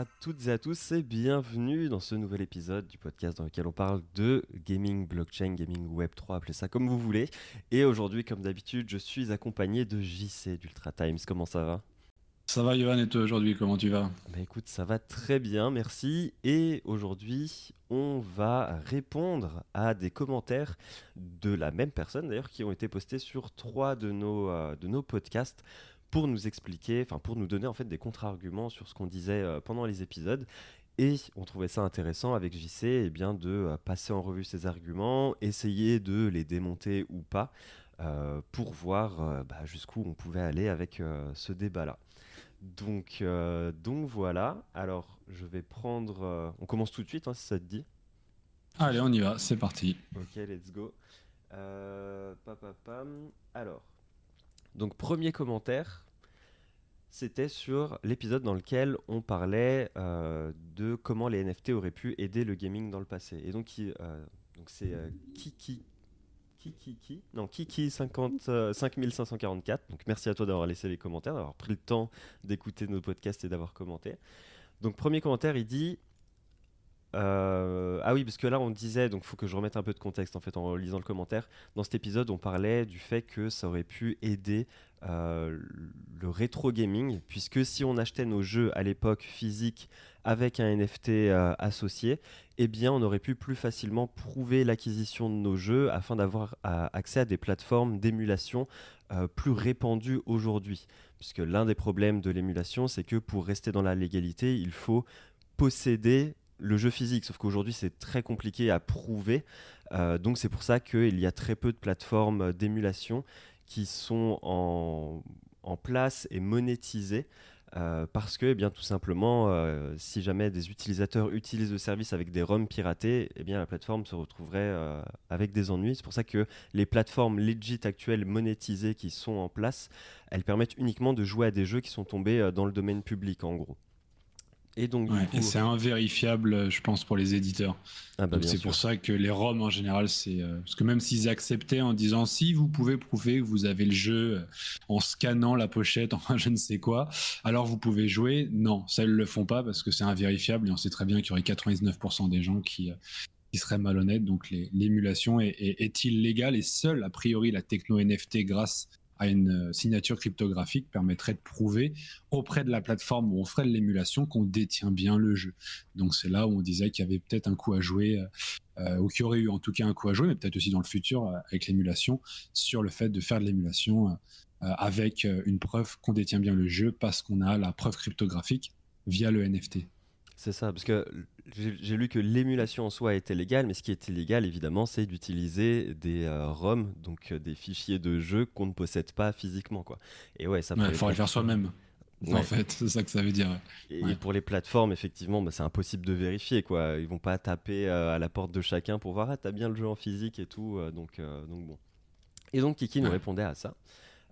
à toutes et à tous et bienvenue dans ce nouvel épisode du podcast dans lequel on parle de gaming blockchain, gaming web 3, appelez ça comme vous voulez. Et aujourd'hui, comme d'habitude, je suis accompagné de JC d'Ultra Times. Comment ça va? Ça va Yohan et toi aujourd'hui, comment tu vas? Bah écoute, ça va très bien, merci. Et aujourd'hui, on va répondre à des commentaires de la même personne d'ailleurs qui ont été postés sur trois de nos, euh, de nos podcasts pour nous expliquer, enfin pour nous donner en fait des contre-arguments sur ce qu'on disait euh, pendant les épisodes. Et on trouvait ça intéressant avec JC eh bien, de euh, passer en revue ces arguments, essayer de les démonter ou pas, euh, pour voir bah, jusqu'où on pouvait aller avec ce débat-là. Donc, donc voilà, alors je vais prendre... on commence tout de suite, hein, si ça te dit. Allez, on y va, c'est parti. Ok, let's go. Alors, donc premier commentaire, c'était sur l'épisode dans lequel on parlait euh, de comment les NFT auraient pu aider le gaming dans le passé. Et donc, euh, donc c'est euh, Kiki. Kiki, non, Kiki 50, 5544. Donc merci à toi d'avoir laissé les commentaires, d'avoir pris le temps d'écouter nos podcasts et d'avoir commenté. Donc premier commentaire, il dit ah oui, parce que là on disait, donc faut que je remette un peu de contexte en fait en lisant le commentaire. Dans cet épisode, on parlait du fait que ça aurait pu aider euh, le rétro gaming, puisque si on achetait nos jeux à l'époque physique avec un NFT euh, associé, eh bien on aurait pu plus facilement prouver l'acquisition de nos jeux afin d'avoir euh, accès à des plateformes d'émulation plus répandues aujourd'hui. Puisque l'un des problèmes de l'émulation, c'est que pour rester dans la légalité, il faut posséder le jeu physique, sauf qu'aujourd'hui c'est très compliqué à prouver. donc c'est pour ça qu'il y a très peu de plateformes d'émulation qui sont en, place et monétisés. Euh, parce que, eh bien, tout simplement, euh, si jamais des utilisateurs utilisent le service avec des ROM piratés, eh bien, la plateforme se retrouverait euh, avec des ennuis. C'est pour ça que les plateformes legit actuelles monétisées qui sont en place, elles permettent uniquement de jouer à des jeux qui sont tombés dans le domaine public, en gros. Et donc, c'est invérifiable, je pense, pour les éditeurs. Ah bah c'est pour ça que les ROM en général, c'est euh, parce que même s'ils acceptaient en disant si vous pouvez prouver que vous avez le jeu euh, en scannant la pochette, enfin je ne sais quoi, alors vous pouvez jouer. Non, ça ils le font pas parce que c'est invérifiable et on sait très bien qu'il y aurait 99% des gens qui euh, qui seraient malhonnêtes. Donc l'émulation est, est, est, illégale et seule a priori la techno NFT grâce à une euh, signature cryptographique permettrait de prouver auprès de la plateforme où on ferait de l'émulation qu'on détient bien le jeu. Donc c'est là où on disait qu'il y avait peut-être un coup à jouer, euh, euh, ou qu'il y aurait eu en tout cas un coup à jouer, mais peut-être aussi dans le futur avec l'émulation, sur le fait de faire de l'émulation avec une preuve qu'on détient bien le jeu parce qu'on a la preuve cryptographique via le NFT. C'est ça, parce que j'ai lu que l'émulation en soi était légale, mais ce qui est illégal, évidemment, c'est d'utiliser des euh, ROM, donc euh, des fichiers de jeu qu'on ne possède pas physiquement. Quoi. Et ouais, ça Il faudrait le faire soi-même. En fait, c'est ça que ça veut dire. Et, pour les plateformes, effectivement, bah, c'est impossible de vérifier. Quoi. Ils vont pas taper euh, à la porte de chacun pour voir, ah, t'as bien le jeu en physique et tout. donc, donc bon. Et donc Kiki nous répondait à ça.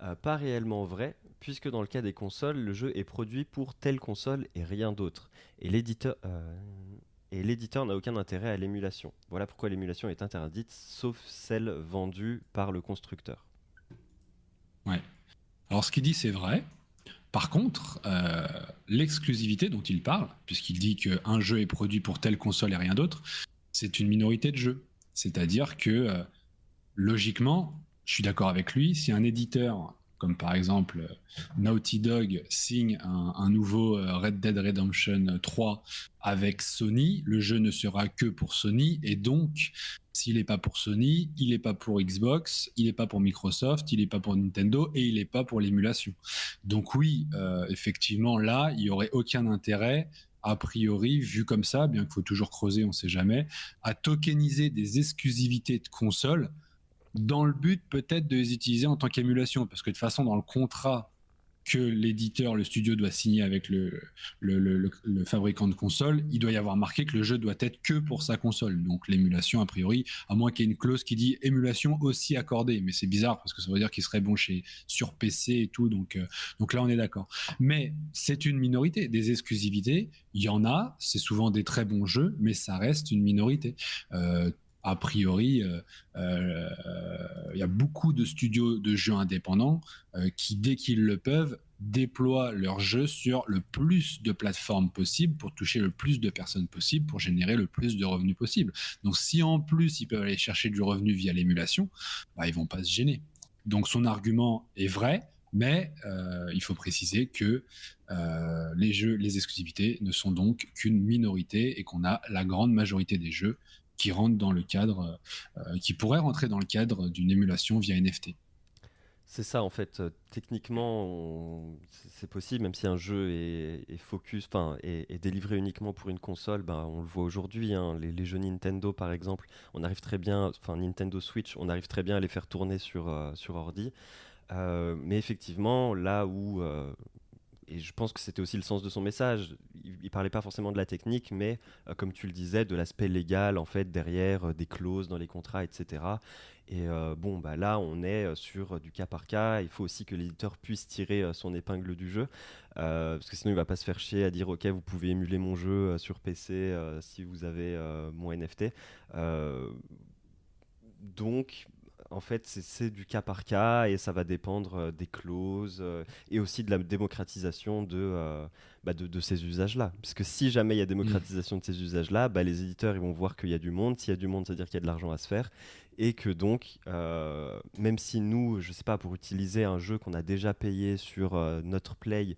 Euh, pas réellement vrai, puisque dans le cas des consoles, le jeu est produit pour telle console et rien d'autre. Et l'éditeur. Euh, et l'éditeur n'a aucun intérêt à l'émulation. Voilà pourquoi l'émulation est interdite, sauf celle vendue par le constructeur. Ouais. Alors ce qu'il dit, c'est vrai. Par contre, euh, l'exclusivité dont il parle, puisqu'il dit qu'un jeu est produit pour telle console et rien d'autre, c'est une minorité de jeux. C'est-à-dire que, logiquement, je suis d'accord avec lui. Si un éditeur, comme par exemple Naughty Dog, signe un, nouveau euh, Red Dead Redemption 3 avec Sony, le jeu ne sera que pour Sony. Et donc, s'il n'est pas pour Sony, il n'est pas pour Xbox, il n'est pas pour Microsoft, il n'est pas pour Nintendo et il n'est pas pour l'émulation. Donc oui, euh, effectivement, là, il n'y aurait aucun intérêt a priori, vu comme ça, bien qu'il faut toujours creuser, on ne sait jamais, à tokeniser des exclusivités de consoles dans le but peut-être de les utiliser en tant qu'émulation, parce que de toute façon, dans le contrat que l'éditeur, le studio doit signer avec le, fabricant de console, il doit y avoir marqué que le jeu doit être que pour sa console. Donc l'émulation, a priori, à moins qu'il y ait une clause qui dit émulation aussi accordée. Mais c'est bizarre parce que ça veut dire qu'il serait bon chez, sur PC et tout. Donc, euh, donc là, on est d'accord. Mais c'est une minorité. Des exclusivités, il y en a. C'est souvent des très bons jeux, mais ça reste une minorité. Euh, a priori, il y a beaucoup de studios de jeux indépendants qui, dès qu'ils le peuvent, déploient leurs jeux sur le plus de plateformes possible pour toucher le plus de personnes possible, pour générer le plus de revenus possible. Donc si en plus ils peuvent aller chercher du revenu via l'émulation, bah, ils vont pas se gêner. Donc son argument est vrai, mais euh, il faut préciser que euh, les jeux, les exclusivités ne sont donc qu'une minorité et qu'on a la grande majorité des jeux qui rentrent dans le cadre, euh, qui pourraient rentrer dans le cadre d'une émulation via NFT. C'est ça, en fait. techniquement, c'est possible, même si un jeu est, focus, enfin, est, délivré uniquement pour une console. Ben, on le voit aujourd'hui. Hein, les, jeux Nintendo, par exemple, on arrive très bien, enfin Nintendo Switch, on arrive très bien à les faire tourner sur sur ordi. Euh, mais effectivement, là où euh, et je pense que c'était aussi le sens de son message. Il, ne parlait pas forcément de la technique, mais euh, comme tu le disais, de l'aspect légal en fait derrière des clauses dans les contrats, etc. Et bon, bah là, on est sur du cas par cas. Il faut aussi que l'éditeur puisse tirer son épingle du jeu, parce que sinon il va pas se faire chier à dire ok, vous pouvez émuler mon jeu sur PC si vous avez mon NFT. donc en fait, c'est du cas par cas et ça va dépendre euh, des clauses euh, et aussi de la démocratisation de, euh, bah, de, ces usages-là. Parce que si jamais il y a démocratisation de ces usages-là, bah, les éditeurs vont voir qu'il y a du monde. S'il y a du monde, ça veut dire qu'il y a de l'argent à se faire. Et que donc, même si nous, je sais pas, pour utiliser un jeu qu'on a déjà payé sur notre Play,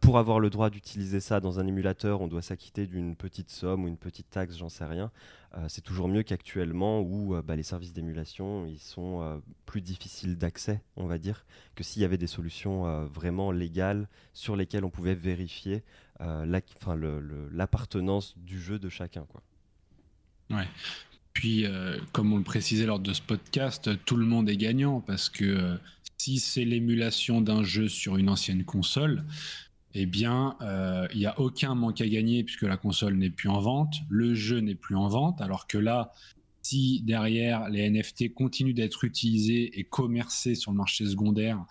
pour avoir le droit d'utiliser ça dans un émulateur, on doit s'acquitter d'une petite somme ou une petite taxe, j'en sais rien. Euh, c'est toujours mieux qu'actuellement où euh, bah, les services d'émulation ils sont plus difficiles d'accès, on va dire, que s'il y avait des solutions vraiment légales sur lesquelles on pouvait vérifier l'appartenance du jeu de chacun. Quoi. Ouais. Puis, comme on le précisait lors de ce podcast, tout le monde est gagnant parce que si c'est l'émulation d'un jeu sur une ancienne console, eh bien, euh, il n'y a aucun manque à gagner puisque la console n'est plus en vente, le jeu n'est plus en vente, alors que là, si derrière les NFT continuent d'être utilisés et commercés sur le marché secondaire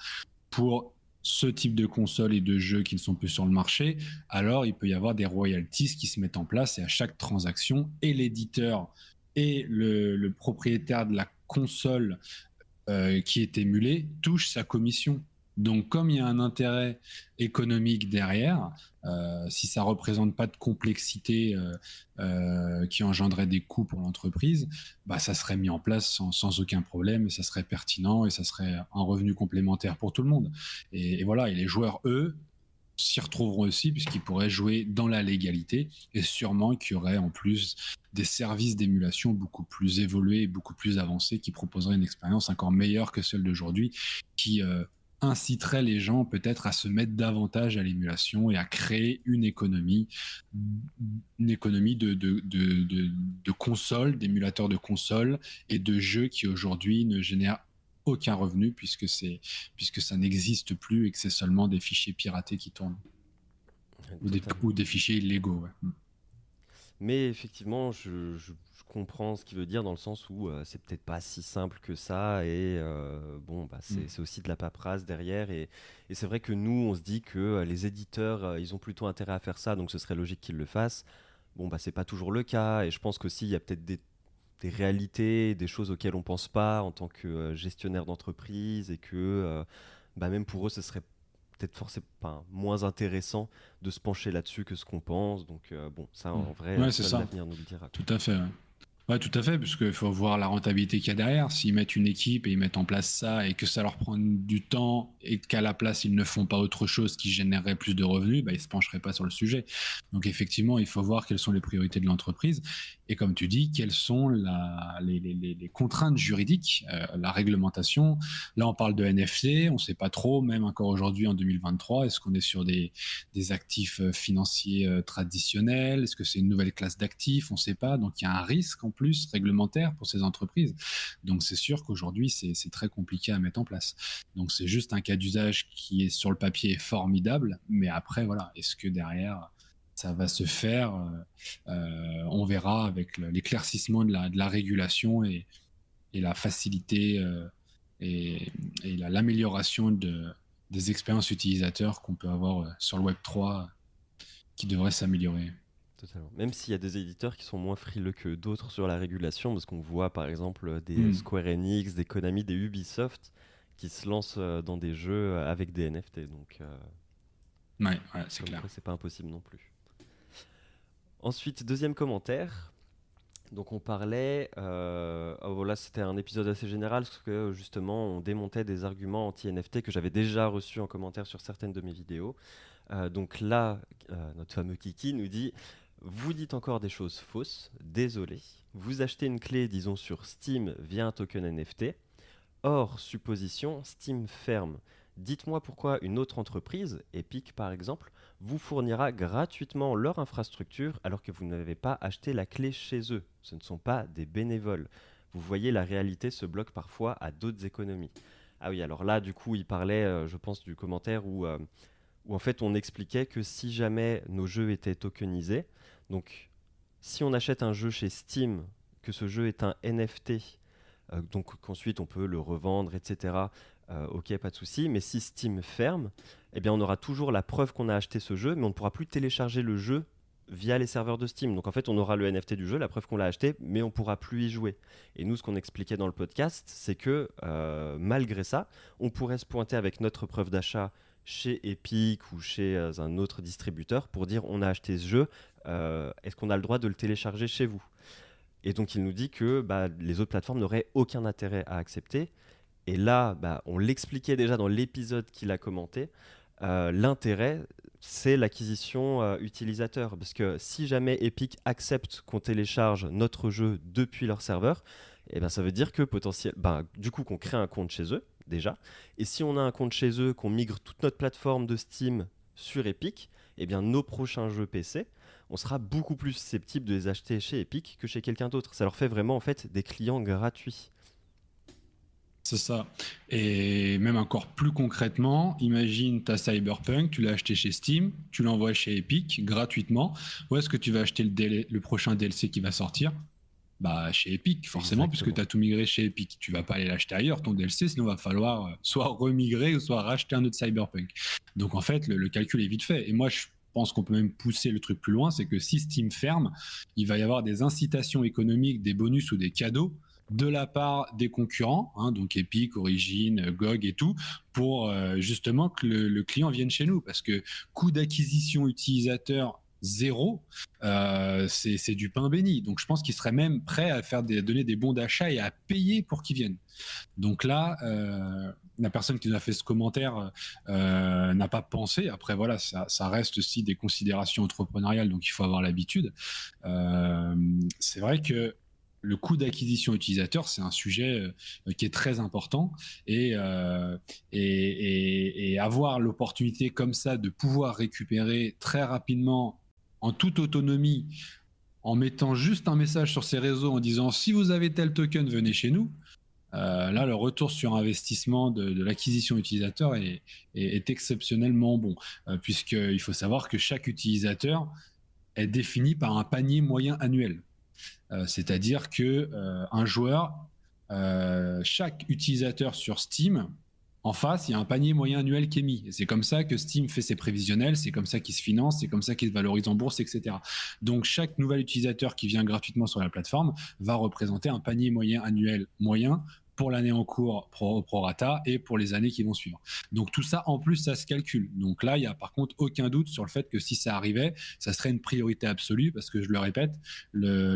pour ce type de console et de jeux qui ne sont plus sur le marché, alors il peut y avoir des royalties qui se mettent en place et à chaque transaction, et l'éditeur et le propriétaire de la console euh, qui est émulé touche sa commission. Donc, comme il y a un intérêt économique derrière, euh, si ça représente pas de complexité euh, qui engendrait des coûts pour l'entreprise, bah, ça serait mis en place sans, aucun problème, et ça serait pertinent et ça serait un revenu complémentaire pour tout le monde. Et, voilà, et les joueurs, eux, s'y retrouveront aussi puisqu'ils pourraient jouer dans la légalité et sûrement qu'il y aurait en plus des services d'émulation beaucoup plus évolués et beaucoup plus avancés qui proposeraient une expérience encore meilleure que celle d'aujourd'hui qui euh, inciterait les gens peut-être à se mettre davantage à l'émulation et à créer une économie, une économie de, de, de, de consoles, d'émulateurs de consoles et de jeux qui aujourd'hui ne génèrent aucun revenu puisque, c'est, puisque ça n'existe plus et que c'est seulement des fichiers piratés qui tournent. Ou des, ou des, fichiers illégaux. Mais effectivement, je, comprends ce qu'il veut dire dans le sens où euh, c'est peut-être pas si simple que ça et euh, bon, bah, mm. c'est, aussi de la paperasse derrière. Et, et, c'est vrai que nous, on se dit que euh, les éditeurs, ils ont plutôt intérêt à faire ça, donc ce serait logique qu'ils le fassent. Bon, bah, c'est pas toujours le cas et je pense qu'aussi, il y a peut-être des des réalités, des choses auxquelles on pense pas en tant que gestionnaire d'entreprise et que euh, bah, même pour eux, ce serait peut-être forcément moins intéressant de se pencher là-dessus que ce qu'on pense. Donc euh, bon, ça en mmh. vrai, l'avenir nous le dira. Tout à fait. Ouais, tout à fait, parce qu'il faut voir la rentabilité qu'il y a derrière. S'ils mettent une équipe et ils mettent en place ça et que ça leur prend du temps et qu'à la place ils ne font pas autre chose qui générerait plus de revenus, bah, ils se pencheraient pas sur le sujet. Donc effectivement, il faut voir quelles sont les priorités de l'entreprise et comme tu dis, quelles sont les, contraintes juridiques, euh, la réglementation. Là, on parle de NFT, on ne sait pas trop, même encore aujourd'hui en 2023, est-ce qu'on est sur des, des actifs euh, financiers euh, traditionnels? Est-ce que c'est une nouvelle classe d'actifs? On ne sait pas. Donc il y a un risque en plus réglementaire pour ces entreprises. Donc c'est sûr qu'aujourd'hui, c'est très compliqué à mettre en place. Donc c'est juste un cas d'usage qui est sur le papier formidable, mais après, voilà, est-ce que derrière ça va se faire. Euh, euh, on verra avec l'éclaircissement de la, régulation et, la facilité euh, et, l'amélioration de, des expériences utilisateurs qu'on peut avoir sur le Web 3 qui devrait s'améliorer. Totalement. Même s'il y a des éditeurs qui sont moins frileux que d'autres sur la régulation, parce qu'on voit par exemple des Mm. Square Enix, des Konami, des Ubisoft qui se lancent euh, dans des jeux avec des NFT. Donc, euh, Ouais, ouais, c'est clair. c'est pas impossible non plus. Ensuite, deuxième commentaire. Donc on parlait, euh, oh, voilà, c'était un épisode assez général parce que justement on démontait des arguments anti-NFT que j'avais déjà reçus en commentaire sur certaines de mes vidéos. Euh, donc là, euh, notre fameux Kiki nous dit Vous dites encore des choses fausses, désolé. Vous achetez une clé, disons, sur Steam via un token NFT. Or, supposition, Steam ferme. Dites-moi pourquoi une autre entreprise, Epic par exemple, vous fournira gratuitement leur infrastructure alors que vous n'avez pas acheté la clé chez eux. Ce ne sont pas des bénévoles. Vous voyez, la réalité se bloque parfois à d'autres économies. Ah oui, alors là, du coup, il parlait, euh, je pense, du commentaire où, euh, où en fait on expliquait que si jamais nos jeux étaient tokenisés, donc si on achète un jeu chez Steam, que ce jeu est un NFT, euh, donc qu'ensuite on peut le revendre, etc. euh, ok, pas de souci. Mais si Steam ferme, eh bien on aura toujours la preuve qu'on a acheté ce jeu, mais on ne pourra plus télécharger le jeu via les serveurs de Steam. Donc en fait, on aura le NFT du jeu, la preuve qu'on l'a acheté, mais on pourra plus y jouer. Et nous, ce qu'on expliquait dans le podcast, c'est que euh, malgré ça, on pourrait se pointer avec notre preuve d'achat chez Epic ou chez un autre distributeur pour dire on a acheté ce jeu, est-ce qu'on a le droit de le télécharger chez vous? Et donc il nous dit que bah, les autres plateformes n'auraient aucun intérêt à accepter. Et là, bah, on l'expliquait déjà dans l'épisode qu'il a commenté. euh, L'intérêt, c'est l'acquisition euh, utilisateur. Parce que si jamais Epic accepte qu'on télécharge notre jeu depuis leur serveur, eh ben, ça veut dire que potentiel, ben, du coup qu'on crée un compte chez eux déjà. Et si on a un compte chez eux, qu'on migre toute notre plateforme de Steam sur Epic, eh bien nos prochains jeux PC, on sera beaucoup plus susceptible de les acheter chez Epic que chez quelqu'un d'autre. Ça leur fait vraiment en fait des clients gratuits. C'est ça. Et même encore plus concrètement, imagine ta Cyberpunk, tu l'as acheté chez Steam, tu l'envoies chez Epic gratuitement. Où est-ce que tu vas acheter le, DL le prochain DLC qui va sortir? Bah, chez Epic, forcément, Exactement. puisque tu as tout migré chez Epic. Tu vas pas aller l'acheter ailleurs, ton DLC, sinon il va falloir euh, soit remigrer ou soit racheter un autre Cyberpunk. Donc en fait, le, le calcul est vite fait. Et moi, je pense qu'on peut même pousser le truc plus loin, c'est que si Steam ferme, il va y avoir des incitations économiques, des bonus ou des cadeaux de la part des concurrents, hein, donc Epic, Origin, GOG et tout, pour euh, justement que le, client vienne chez nous. Parce que coût d'acquisition utilisateur zéro, euh, c'est du pain béni. Donc je pense qu'il serait même prêt à faire donner des bons d'achat et à payer pour qu'ils viennent. Donc là, euh, la personne qui nous a fait ce commentaire euh, n'a pas pensé. Après voilà, ça, reste aussi des considérations entrepreneuriales, donc il faut avoir l'habitude. Euh, c'est vrai que le coût d'acquisition utilisateur, c'est un sujet euh, qui est très important et, euh, et, avoir l'opportunité comme ça de pouvoir récupérer très rapidement en toute autonomie en mettant juste un message sur ces réseaux en disant si vous avez tel token, venez chez nous. Euh, là, le retour sur investissement de, l'acquisition utilisateur est, exceptionnellement bon, euh, puisqu'il faut savoir que chaque utilisateur est défini par un panier moyen annuel. Euh, C'est-à-dire que un joueur, chaque utilisateur sur Steam, en face, il y a un panier moyen annuel qui est mis. C'est comme ça que Steam fait ses prévisionnels, c'est comme ça qu'il se finance, c'est comme ça qu'il se valorise en bourse, etc. Donc chaque nouvel utilisateur qui vient gratuitement sur la plateforme va représenter un panier moyen annuel moyen pour l'année en cours pro, pro, rata et pour les années qui vont suivre. Donc tout ça, en plus, ça se calcule. Donc là, il n'y a par contre aucun doute sur le fait que si ça arrivait, ça serait une priorité absolue parce que je le répète, le,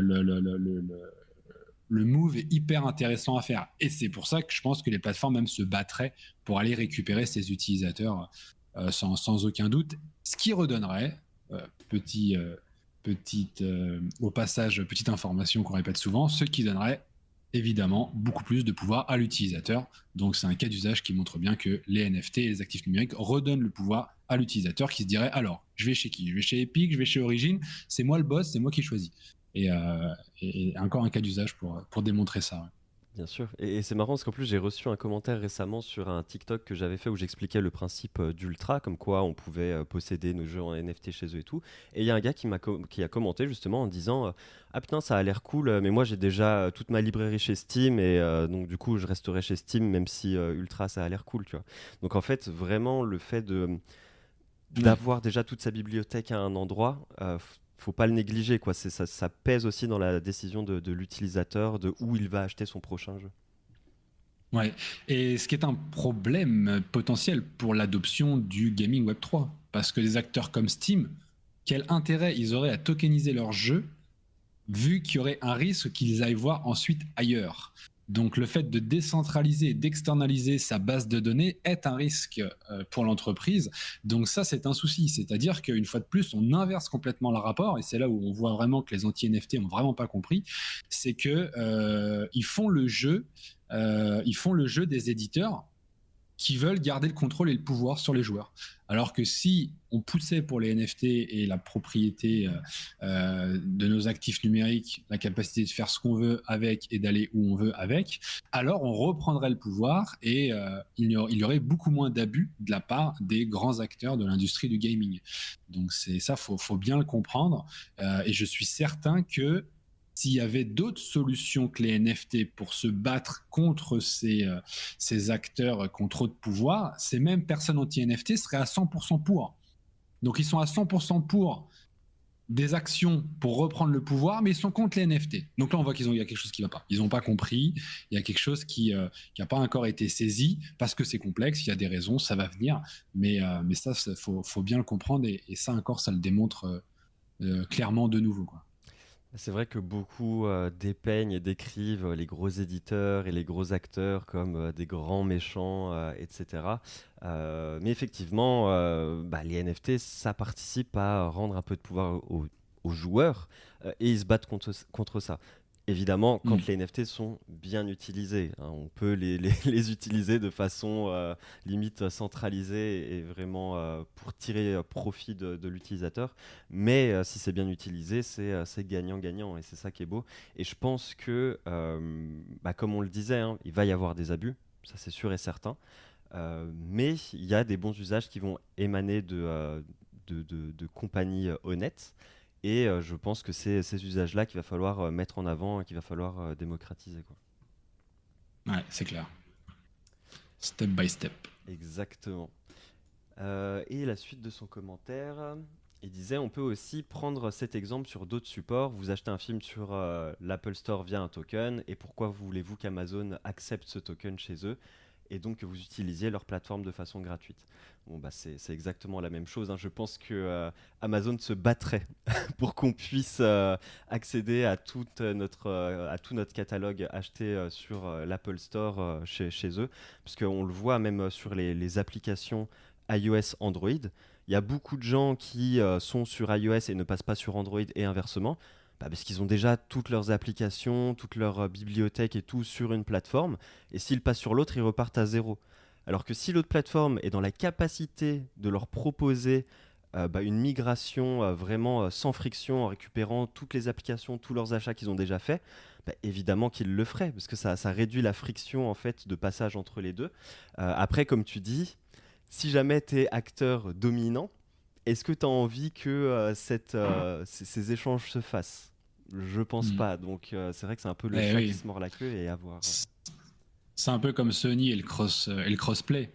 move est hyper intéressant à faire. Et c'est pour ça que je pense que les plateformes même se battraient pour aller récupérer ces utilisateurs euh, sans, aucun doute. Ce qui redonnerait, euh, petit, euh, petite, au passage, petite information qu'on répète souvent, ce qui donnerait évidemment beaucoup plus de pouvoir à l'utilisateur. Donc c'est un cas d'usage qui montre bien que les NFT et les actifs numériques redonnent le pouvoir à l'utilisateur qui se dirait alors, je vais chez qui? Je vais chez Epic, je vais chez Origin, c'est moi le boss, c'est moi qui choisis. Et, euh, et, encore un cas d'usage pour, démontrer ça. Bien sûr. Et, c'est marrant parce qu'en plus, j'ai reçu un commentaire récemment sur un TikTok que j'avais fait où j'expliquais le principe euh, d'Ultra, comme quoi on pouvait euh, posséder nos jeux en NFT chez eux et tout. Et il y a un gars qui, m'a qui a commenté justement en disant euh, Ah putain, ça a l'air cool, mais moi j'ai déjà toute ma librairie chez Steam et donc du coup, je resterai chez Steam même si Ultra ça a l'air cool, tu vois. Donc en fait, vraiment, le fait d'avoir déjà toute sa bibliothèque à un endroit, faut pas le négliger. Quoi. Ça, pèse aussi dans la décision de, l'utilisateur de où il va acheter son prochain jeu. Ouais, et ce qui est un problème potentiel pour l'adoption du gaming Web 3. Parce que des acteurs comme Steam, quel intérêt ils auraient à tokeniser leurs jeux vu qu'il y aurait un risque qu'ils aillent voir ensuite ailleurs? Donc le fait de décentraliser et d'externaliser sa base de données est un risque euh, pour l'entreprise. Donc ça, c'est un souci. C'est-à-dire qu'une fois de plus, on inverse complètement le rapport, et c'est là où on voit vraiment que les anti-NFT ont vraiment pas compris, c'est que euh, ils font euh, font le jeu des éditeurs qui veulent garder le contrôle et le pouvoir sur les joueurs. Alors que si on poussait pour les NFT et la propriété euh, euh, de nos actifs numériques, la capacité de faire ce qu'on veut avec et d'aller où on veut avec, alors on reprendrait le pouvoir et euh, il, y aurait, beaucoup moins d'abus de la part des grands acteurs de l'industrie du gaming. Donc c'est ça, faut, faut bien le comprendre. et je suis certain que s'il y avait d'autres solutions que les NFT pour se battre contre ces, euh, ces acteurs qui ont trop de pouvoir, ces mêmes personnes anti-NFT seraient à 100% pour. Donc ils sont à 100% pour des actions pour reprendre le pouvoir, mais ils sont contre les NFT. Donc là, on voit qu'il y a quelque chose qui ne va pas. Ils n'ont pas compris. Il y a quelque chose qui n'a euh, pas encore été saisi parce que c'est complexe. Il y a des raisons, ça va venir. Mais, euh, mais ça, il faut, bien le comprendre. Et, ça encore, ça le démontre clairement de nouveau. C'est vrai que beaucoup euh, dépeignent et décrivent les gros éditeurs et les gros acteurs comme euh, des grands méchants, euh, etc. mais effectivement, bah, les NFT, ça participe à rendre un peu de pouvoir aux, aux joueurs et ils se battent contre, contre ça. Évidemment, quand mm. les NFT sont bien utilisés, hein, on peut les, les, utiliser de façon euh, limite centralisée et vraiment euh, pour tirer euh, profit de, l'utilisateur. Mais si c'est bien utilisé, c'est gagnant-gagnant et c'est ça qui est beau. Et je pense que, bah, comme on le disait, hein, il va y avoir des abus, ça c'est sûr et certain. mais il y a des bons usages qui vont émaner de, de, de compagnies honnêtes. Et euh, je pense que c'est ces usages-là qu'il va falloir euh, mettre en avant et qu'il va falloir euh, démocratiser. Quoi. Ouais, c'est clair. Step by step. Exactement. et la suite de son commentaire, il disait on peut aussi prendre cet exemple sur d'autres supports. Vous achetez un film sur l'Apple Store via un token, et pourquoi voulez-vous qu'Amazon accepte ce token chez eux? Et donc que vous utilisiez leur plateforme de façon gratuite. Bon, bah, c'est exactement la même chose. Hein. Je pense que euh, Amazon se battrait pour qu'on puisse euh, accéder euh, à tout notre catalogue acheté sur l'Apple Store chez, chez, eux. Parce qu'on le voit même sur les, applications iOS, Android. Il y a beaucoup de gens qui sont sur iOS et ne passent pas sur Android et inversement. Bah, parce qu'ils ont déjà toutes leurs applications, toute leur bibliothèque et tout sur une plateforme. Et s'ils passent sur l'autre, ils repartent à zéro. Alors que si l'autre plateforme est dans la capacité de leur proposer euh, bah, une migration euh, vraiment euh, sans friction en récupérant toutes les applications, tous leurs achats qu'ils ont déjà fait, bah, évidemment qu'ils le feraient parce que ça, réduit la friction en fait de passage entre les deux. après, comme tu dis, si jamais tu es acteur dominant, est-ce que tu as envie que ces, échanges se fassent? Je pense hmm. pas. Donc c'est vrai que c'est un peu le eh chat qui se mord la queue et à voir. C'est un peu comme Sony et le, cross, euh, et le crossplay.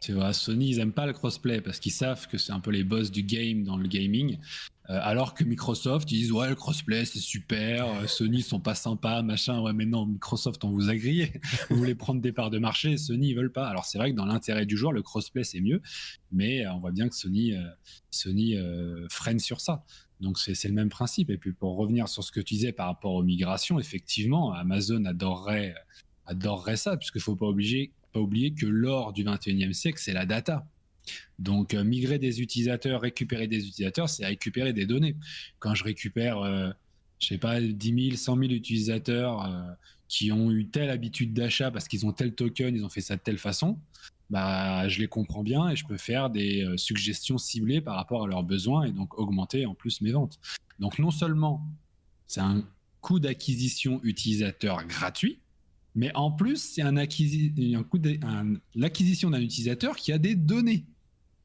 Tu vois, Sony, ils aiment pas le crossplay parce qu'ils savent que c'est un peu les boss du game dans le gaming. Euh, alors que Microsoft, ils disent ouais, le crossplay c'est super, euh, Sony ils sont pas sympas, machin. Ouais, mais non, Microsoft, on vous a grillé. vous voulez prendre des parts de marché, Sony ils veulent pas. Alors c'est vrai que dans l'intérêt du joueur, le crossplay c'est mieux, mais on voit bien que Sony, Sony freine sur ça. Donc c'est le même principe. Et puis pour revenir sur ce que tu disais par rapport aux migrations, effectivement, Amazon adorerait ça, puisqu'il ne faut pas, pas oublier que l'or du 21e siècle, c'est la data. Donc, euh, migrer des utilisateurs, récupérer des utilisateurs, c'est récupérer des données. Quand je récupère, euh, je sais pas, 10 000, 100 000 utilisateurs euh, qui ont eu telle habitude d'achat parce qu'ils ont tel token, ils ont fait ça de telle façon, bah, je les comprends bien et je peux faire des suggestions ciblées par rapport à leurs besoins et donc augmenter en plus mes ventes. Donc, non seulement c'est un coût d'acquisition utilisateur gratuit, mais en plus, c'est un, l'acquisition d'un utilisateur qui a des données.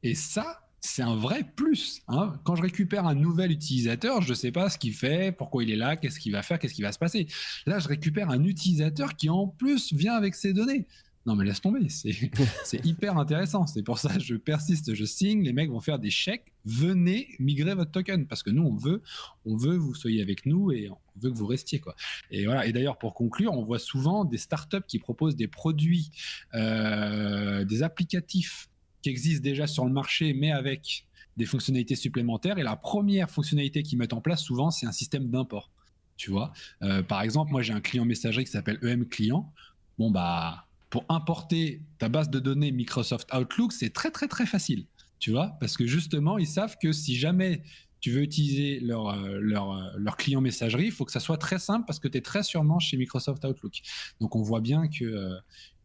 Et ça, c'est un vrai plus. Hein. Quand je récupère un nouvel utilisateur, je ne sais pas ce qu'il fait, pourquoi il est là, qu'est-ce qu'il va faire, qu'est-ce qui va se passer. Là, je récupère un utilisateur qui en plus vient avec ses données. Non, mais laisse tomber, c'est hyper intéressant. C'est pour ça que je persiste, je signe. Les mecs vont faire des chèques. Venez migrer votre token parce que nous, on veut, on veut que vous soyez avec nous et on veut que vous restiez. Quoi. Et, voilà. et d'ailleurs, pour conclure, on voit souvent des startups qui proposent des produits, euh, des applicatifs qui existent déjà sur le marché, mais avec des fonctionnalités supplémentaires. Et la première fonctionnalité qu'ils mettent en place, souvent, c'est un système d'import. Tu vois, euh, par exemple, moi j'ai un client messagerie qui s'appelle EM Client. Bon bah pour importer ta base de données Microsoft Outlook, c'est très très très facile, tu vois, parce que justement, ils savent que si jamais tu veux utiliser leur, euh, leur, euh, leur client messagerie, il faut que ça soit très simple parce que tu es très sûrement chez Microsoft Outlook. Donc on voit bien que, euh,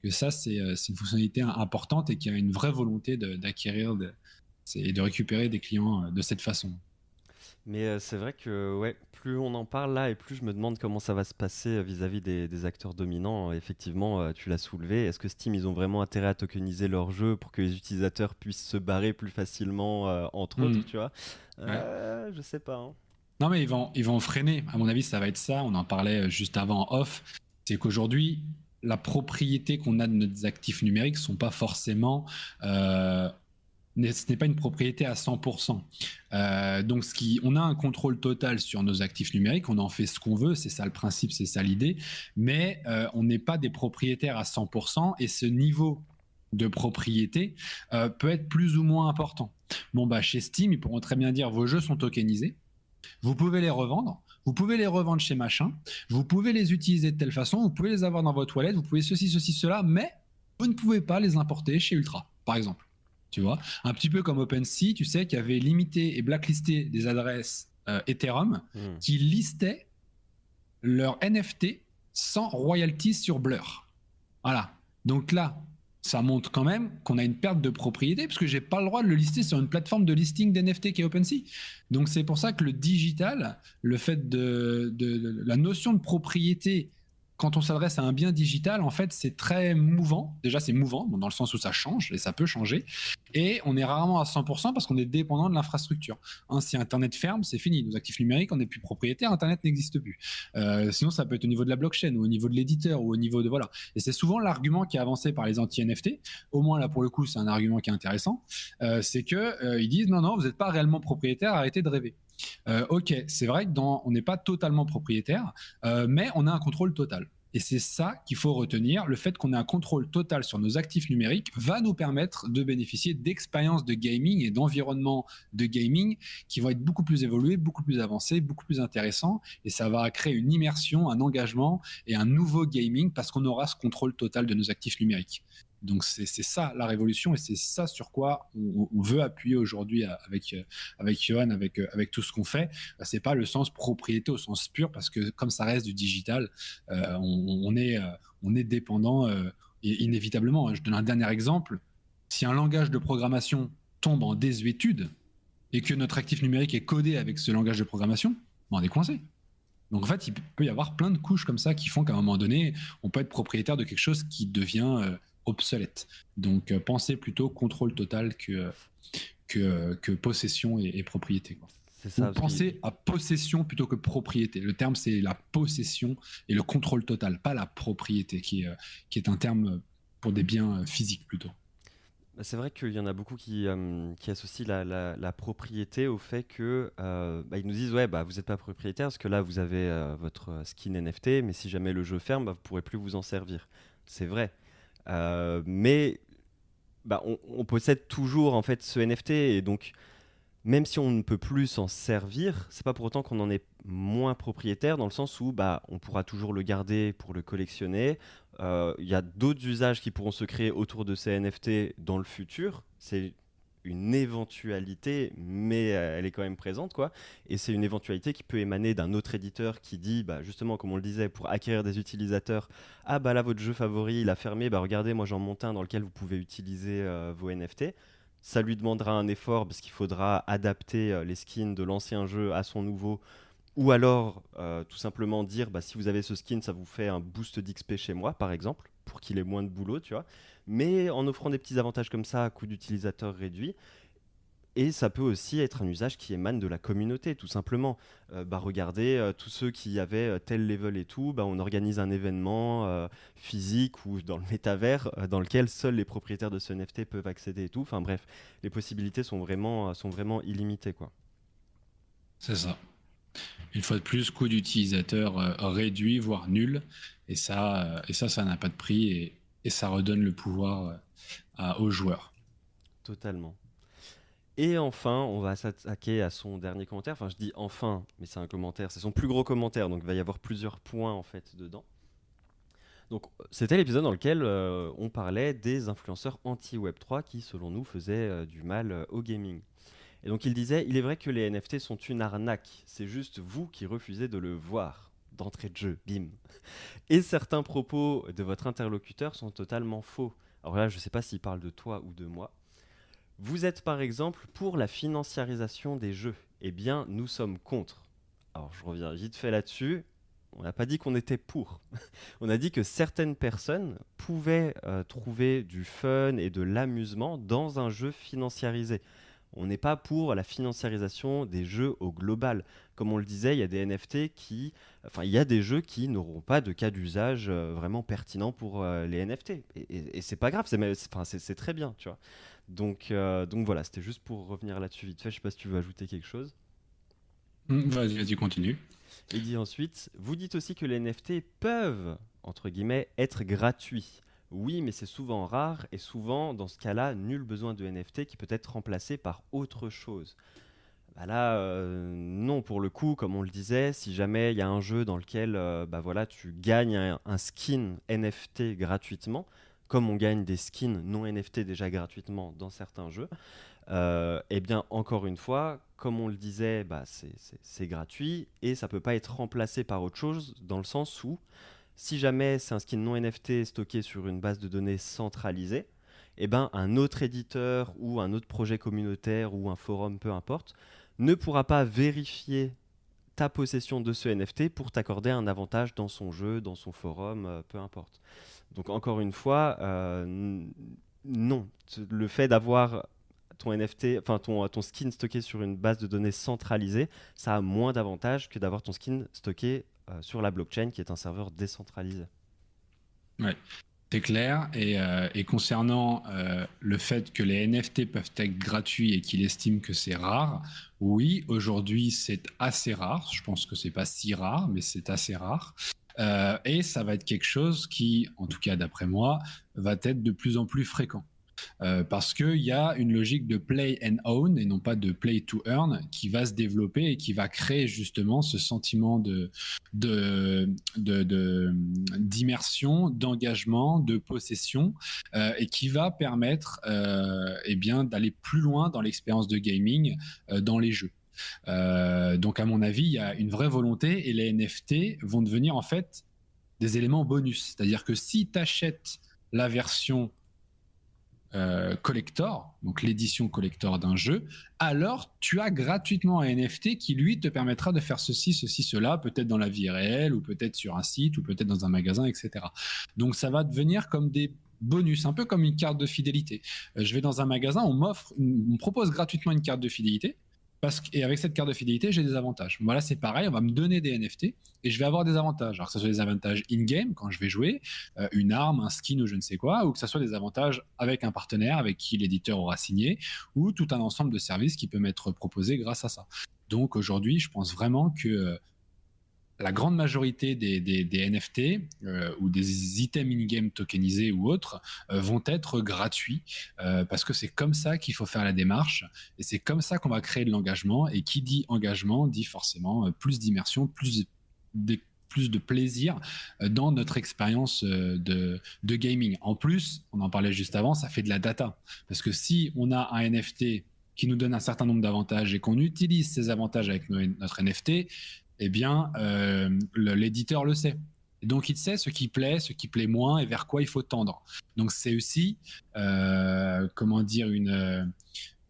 que ça, c'est une fonctionnalité importante et qu'il y a une vraie volonté d'acquérir et de récupérer des clients de cette façon. Mais euh, c'est vrai que ouais, plus on en parle là et plus je me demande comment ça va se passer euh, vis-à-vis des, acteurs dominants. Effectivement, euh, tu l'as soulevé. Est-ce que Steam, ils ont vraiment intérêt à tokeniser leur jeu pour que les utilisateurs puissent se barrer plus facilement entre autres, hmm. tu vois? Je sais pas. Hein. Non, mais ils vont, ils vont freiner. À mon avis, ça va être ça. On en parlait juste avant en off. C'est qu'aujourd'hui, la propriété qu'on a de nos actifs numériques sont pas forcément ce n'est pas une propriété à 100%. Euh, donc, on a un contrôle total sur nos actifs numériques, on en fait ce qu'on veut, c'est ça le principe, c'est ça l'idée, mais euh, on n'est pas des propriétaires à 100% et ce niveau de propriété euh, peut être plus ou moins important. Bon, bah, chez Steam, ils pourront très bien dire vos jeux sont tokenisés, vous pouvez les revendre, vous pouvez les revendre chez machin, vous pouvez les utiliser de telle façon, vous pouvez les avoir dans votre toilette, vous pouvez ceci, ceci, cela, mais vous ne pouvez pas les importer chez Ultra, par exemple tu vois. Un petit peu comme OpenSea, tu sais, qui avait limité et blacklisté des adresses euh, Ethereum hmm. qui listaient leur NFT sans royalties sur Blur. Voilà. Donc là, ça montre quand même qu'on a une perte de propriété parce que j'ai pas le droit de le lister sur une plateforme de listing d'NFT qui est OpenSea. Donc c'est pour ça que le digital, le fait de la notion de propriété quand on s'adresse à un bien digital, en fait, c'est très mouvant. Déjà, c'est mouvant, dans le sens où ça change et ça peut changer. Et on est rarement à 100% parce qu'on est dépendant de l'infrastructure. Hein, si Internet ferme, c'est fini. Nos actifs numériques, on n'est plus propriétaire, Internet n'existe plus. Euh, sinon, ça peut être au niveau de la blockchain ou au niveau de l'éditeur ou au niveau de voilà. Et c'est souvent l'argument qui est avancé par les anti-NFT. Au moins là, pour le coup, c'est un argument qui est intéressant. Euh, c'est que euh, ils disent non, non, vous n'êtes pas réellement propriétaire, arrêtez de rêver. Euh, ok, c'est vrai que dans, on n'est pas totalement propriétaire, euh, mais on a un contrôle total. Et c'est ça qu'il faut retenir. Le fait qu'on ait un contrôle total sur nos actifs numériques va nous permettre de bénéficier d'expériences de gaming et d'environnements de gaming qui vont être beaucoup plus évolués, beaucoup plus avancés, beaucoup plus intéressants. Et ça va créer une immersion, un engagement et un nouveau gaming parce qu'on aura ce contrôle total de nos actifs numériques. Donc c'est ça la révolution et c'est ça sur quoi on, veut appuyer aujourd'hui avec avec Johan, avec avec tout ce qu'on fait. C'est pas le sens propriété au sens pur parce que comme ça reste du digital, euh, on, est euh, on est dépendant euh, inévitablement. Je donne un dernier exemple. Si un langage de programmation tombe en désuétude et que notre actif numérique est codé avec ce langage de programmation, on est coincé. Donc en fait, il peut y avoir plein de couches comme ça qui font qu'à un moment donné, on peut être propriétaire de quelque chose qui devient obsolète. Donc, euh, pensez plutôt contrôle total que, que, que possession et, propriété. Ça. pensez à possession plutôt que propriété. Le terme, c'est la possession et le contrôle total, pas la propriété, qui est, euh, qui est un terme pour des biens euh, physiques plutôt. Bah, c'est vrai qu'il y en a beaucoup qui, qui associent la, la, propriété au fait que bah, ils nous disent ouais bah vous n'êtes pas propriétaire parce que là vous avez votre skin NFT mais si jamais le jeu ferme bah, vous pourrez plus vous en servir. C'est vrai, euh, mais bah, on, possède toujours en fait ce NFT et donc même si on ne peut plus s'en servir, c'est pas pour autant qu'on en est moins propriétaire dans le sens où bah, on pourra toujours le garder pour le collectionner. Euh, il y a d'autres usages qui pourront se créer autour de ces NFT dans le futur. Une éventualité, mais euh, elle est quand même présente, quoi. Et c'est une éventualité qui peut émaner d'un autre éditeur qui dit, bah, justement, comme on le disait, pour acquérir des utilisateurs, ah bah là, votre jeu favori, il a fermé, bah regardez, moi j'en monte un dans lequel vous pouvez utiliser euh, vos NFT. Ça lui demandera un effort parce qu'il faudra adapter euh, les skins de l'ancien jeu à son nouveau. Ou alors, tout simplement dire, bah, si vous avez ce skin, ça vous fait un boost d'XP chez moi, par exemple, pour qu'il ait moins de boulot, tu vois mais en offrant des petits avantages comme ça à coût d'utilisateur réduit, et ça peut aussi être un usage qui émane de la communauté, tout simplement. Euh, bah, regardez, euh, tous ceux qui avaient euh, tel level et tout, bah, on organise un événement physique ou dans le métavers dans lequel seuls les propriétaires de ce NFT peuvent accéder et tout. Enfin bref, les possibilités sont vraiment, sont vraiment illimitées. C'est ça. Une fois de plus, coût d'utilisateur réduit, voire nul. Et ça, et ça, ça n'a pas de prix et, et, ça redonne le pouvoir aux joueurs. Totalement. Et enfin, on va s'attaquer à son dernier commentaire. Enfin, je dis enfin, mais c'est un commentaire, c'est son plus gros commentaire, donc il va y avoir plusieurs points en fait dedans. Donc, c'était l'épisode dans lequel euh, on parlait des influenceurs anti-Web3 qui, selon nous, faisaient euh, du mal euh, au gaming. Et donc, il disait Il est vrai que les NFT sont une arnaque, c'est juste vous qui refusez de le voir d'entrée de jeu, bim. Et certains propos de votre interlocuteur sont totalement faux. Alors là, je ne sais pas s'il parle de toi ou de moi, vous êtes par exemple pour la financiarisation des jeux. Eh bien, nous sommes contre. Alors, je reviens vite fait là-dessus. On n'a pas dit qu'on était pour. On a dit que certaines personnes pouvaient euh, trouver du fun et de l'amusement dans un jeu financiarisé. On n'est pas pour la financiarisation des jeux au global. Comme on le disait, il y a des NFT qui, enfin, il y a des jeux qui n'auront pas de cas d'usage euh, vraiment pertinent pour euh, les NFT. Et, et, et c'est pas grave, c'est très bien, tu vois. Donc, euh, donc voilà, c'était juste pour revenir là-dessus vite fait. Je sais pas si tu veux ajouter quelque chose. Mm, vas-y, vas-y, continue. Il dit ensuite, vous dites aussi que les NFT peuvent, entre guillemets, être gratuits. Oui, mais c'est souvent rare et souvent, dans ce cas-là, nul besoin de NFT qui peut être remplacé par autre chose. Bah là, euh, non, pour le coup, comme on le disait, si jamais il y a un jeu dans lequel euh, bah voilà, tu gagnes un, skin NFT gratuitement, comme on gagne des skins non NFT déjà gratuitement dans certains jeux, euh, eh bien, encore une fois, comme on le disait, bah, c'est gratuit et ça peut pas être remplacé par autre chose dans le sens où, si jamais c'est un skin non NFT stocké sur une base de données centralisée, eh ben, un autre éditeur ou un autre projet communautaire ou un forum, peu importe, ne pourra pas vérifier ta possession de ce NFT pour t'accorder un avantage dans son jeu, dans son forum, euh, peu importe. Donc encore une fois, euh, non. Le fait d'avoir ton NFT, enfin ton, ton skin stocké sur une base de données centralisée, ça a moins d'avantages que d'avoir ton skin stocké euh, sur la blockchain qui est un serveur décentralisé. Ouais, c'est clair. Et, euh, concernant le fait que les NFT peuvent être gratuits et qu'il estime que c'est rare, oui, aujourd'hui c'est assez rare. Je pense que c'est pas si rare, mais c'est assez rare. Euh, et ça va être quelque chose qui, en tout cas d'après moi, va être de plus en plus fréquent. Euh, parce qu'il y a une logique de play and own et non pas de play to earn qui va se développer et qui va créer justement ce sentiment d'immersion, d'engagement, de possession euh, et qui va permettre eh bien, d'aller plus loin dans l'expérience de gaming dans les jeux. Euh, donc, à mon avis, il y a une vraie volonté et les NFT vont devenir en fait des éléments bonus. C'est-à-dire que si tu achètes la version euh, collector, donc l'édition collector d'un jeu, alors tu as gratuitement un NFT qui lui te permettra de faire ceci, ceci, cela, peut-être dans la vie réelle ou peut-être sur un site ou peut-être dans un magasin, etc. Donc ça va devenir comme des bonus, un peu comme une carte de fidélité. Euh, je vais dans un magasin, on m'offre, on propose gratuitement une carte de fidélité. Et avec cette carte de fidélité, j'ai des avantages. Voilà, c'est pareil, on va me donner des NFT et je vais avoir des avantages. Alors que ce soit des avantages in-game quand je vais jouer, euh, une arme, un skin ou je ne sais quoi, ou que ce soit des avantages avec un partenaire avec qui l'éditeur aura signé, ou tout un ensemble de services qui peut m'être proposé grâce à ça. Donc aujourd'hui, je pense vraiment que euh, la grande majorité des, NFT euh, ou des items in-game tokenisés ou autres euh, vont être gratuits euh, parce que c'est comme ça qu'il faut faire la démarche et c'est comme ça qu'on va créer de l'engagement. Et qui dit engagement dit forcément plus d'immersion, plus de, plaisir dans notre expérience de gaming. En plus, on en parlait juste avant, ça fait de la data. Parce que si on a un NFT qui nous donne un certain nombre d'avantages et qu'on utilise ces avantages avec notre NFT, eh bien, euh, l'éditeur le sait. donc, il sait ce qui plaît, ce qui plaît moins et vers quoi il faut tendre. Donc, c'est aussi, euh, comment dire, une,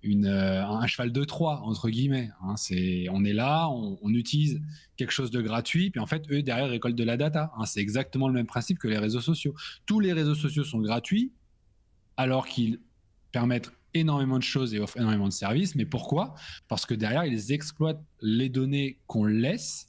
une, un cheval de Troie, entre guillemets. Hein. c'est, on est là, on, utilise quelque chose de gratuit, puis en fait, eux, derrière, récoltent de la data. Hein. c'est exactement le même principe que les réseaux sociaux. Tous les réseaux sociaux sont gratuits, alors qu'ils permettent énormément de choses et offrent énormément de services. Mais pourquoi? Parce que derrière, ils exploitent les données qu'on laisse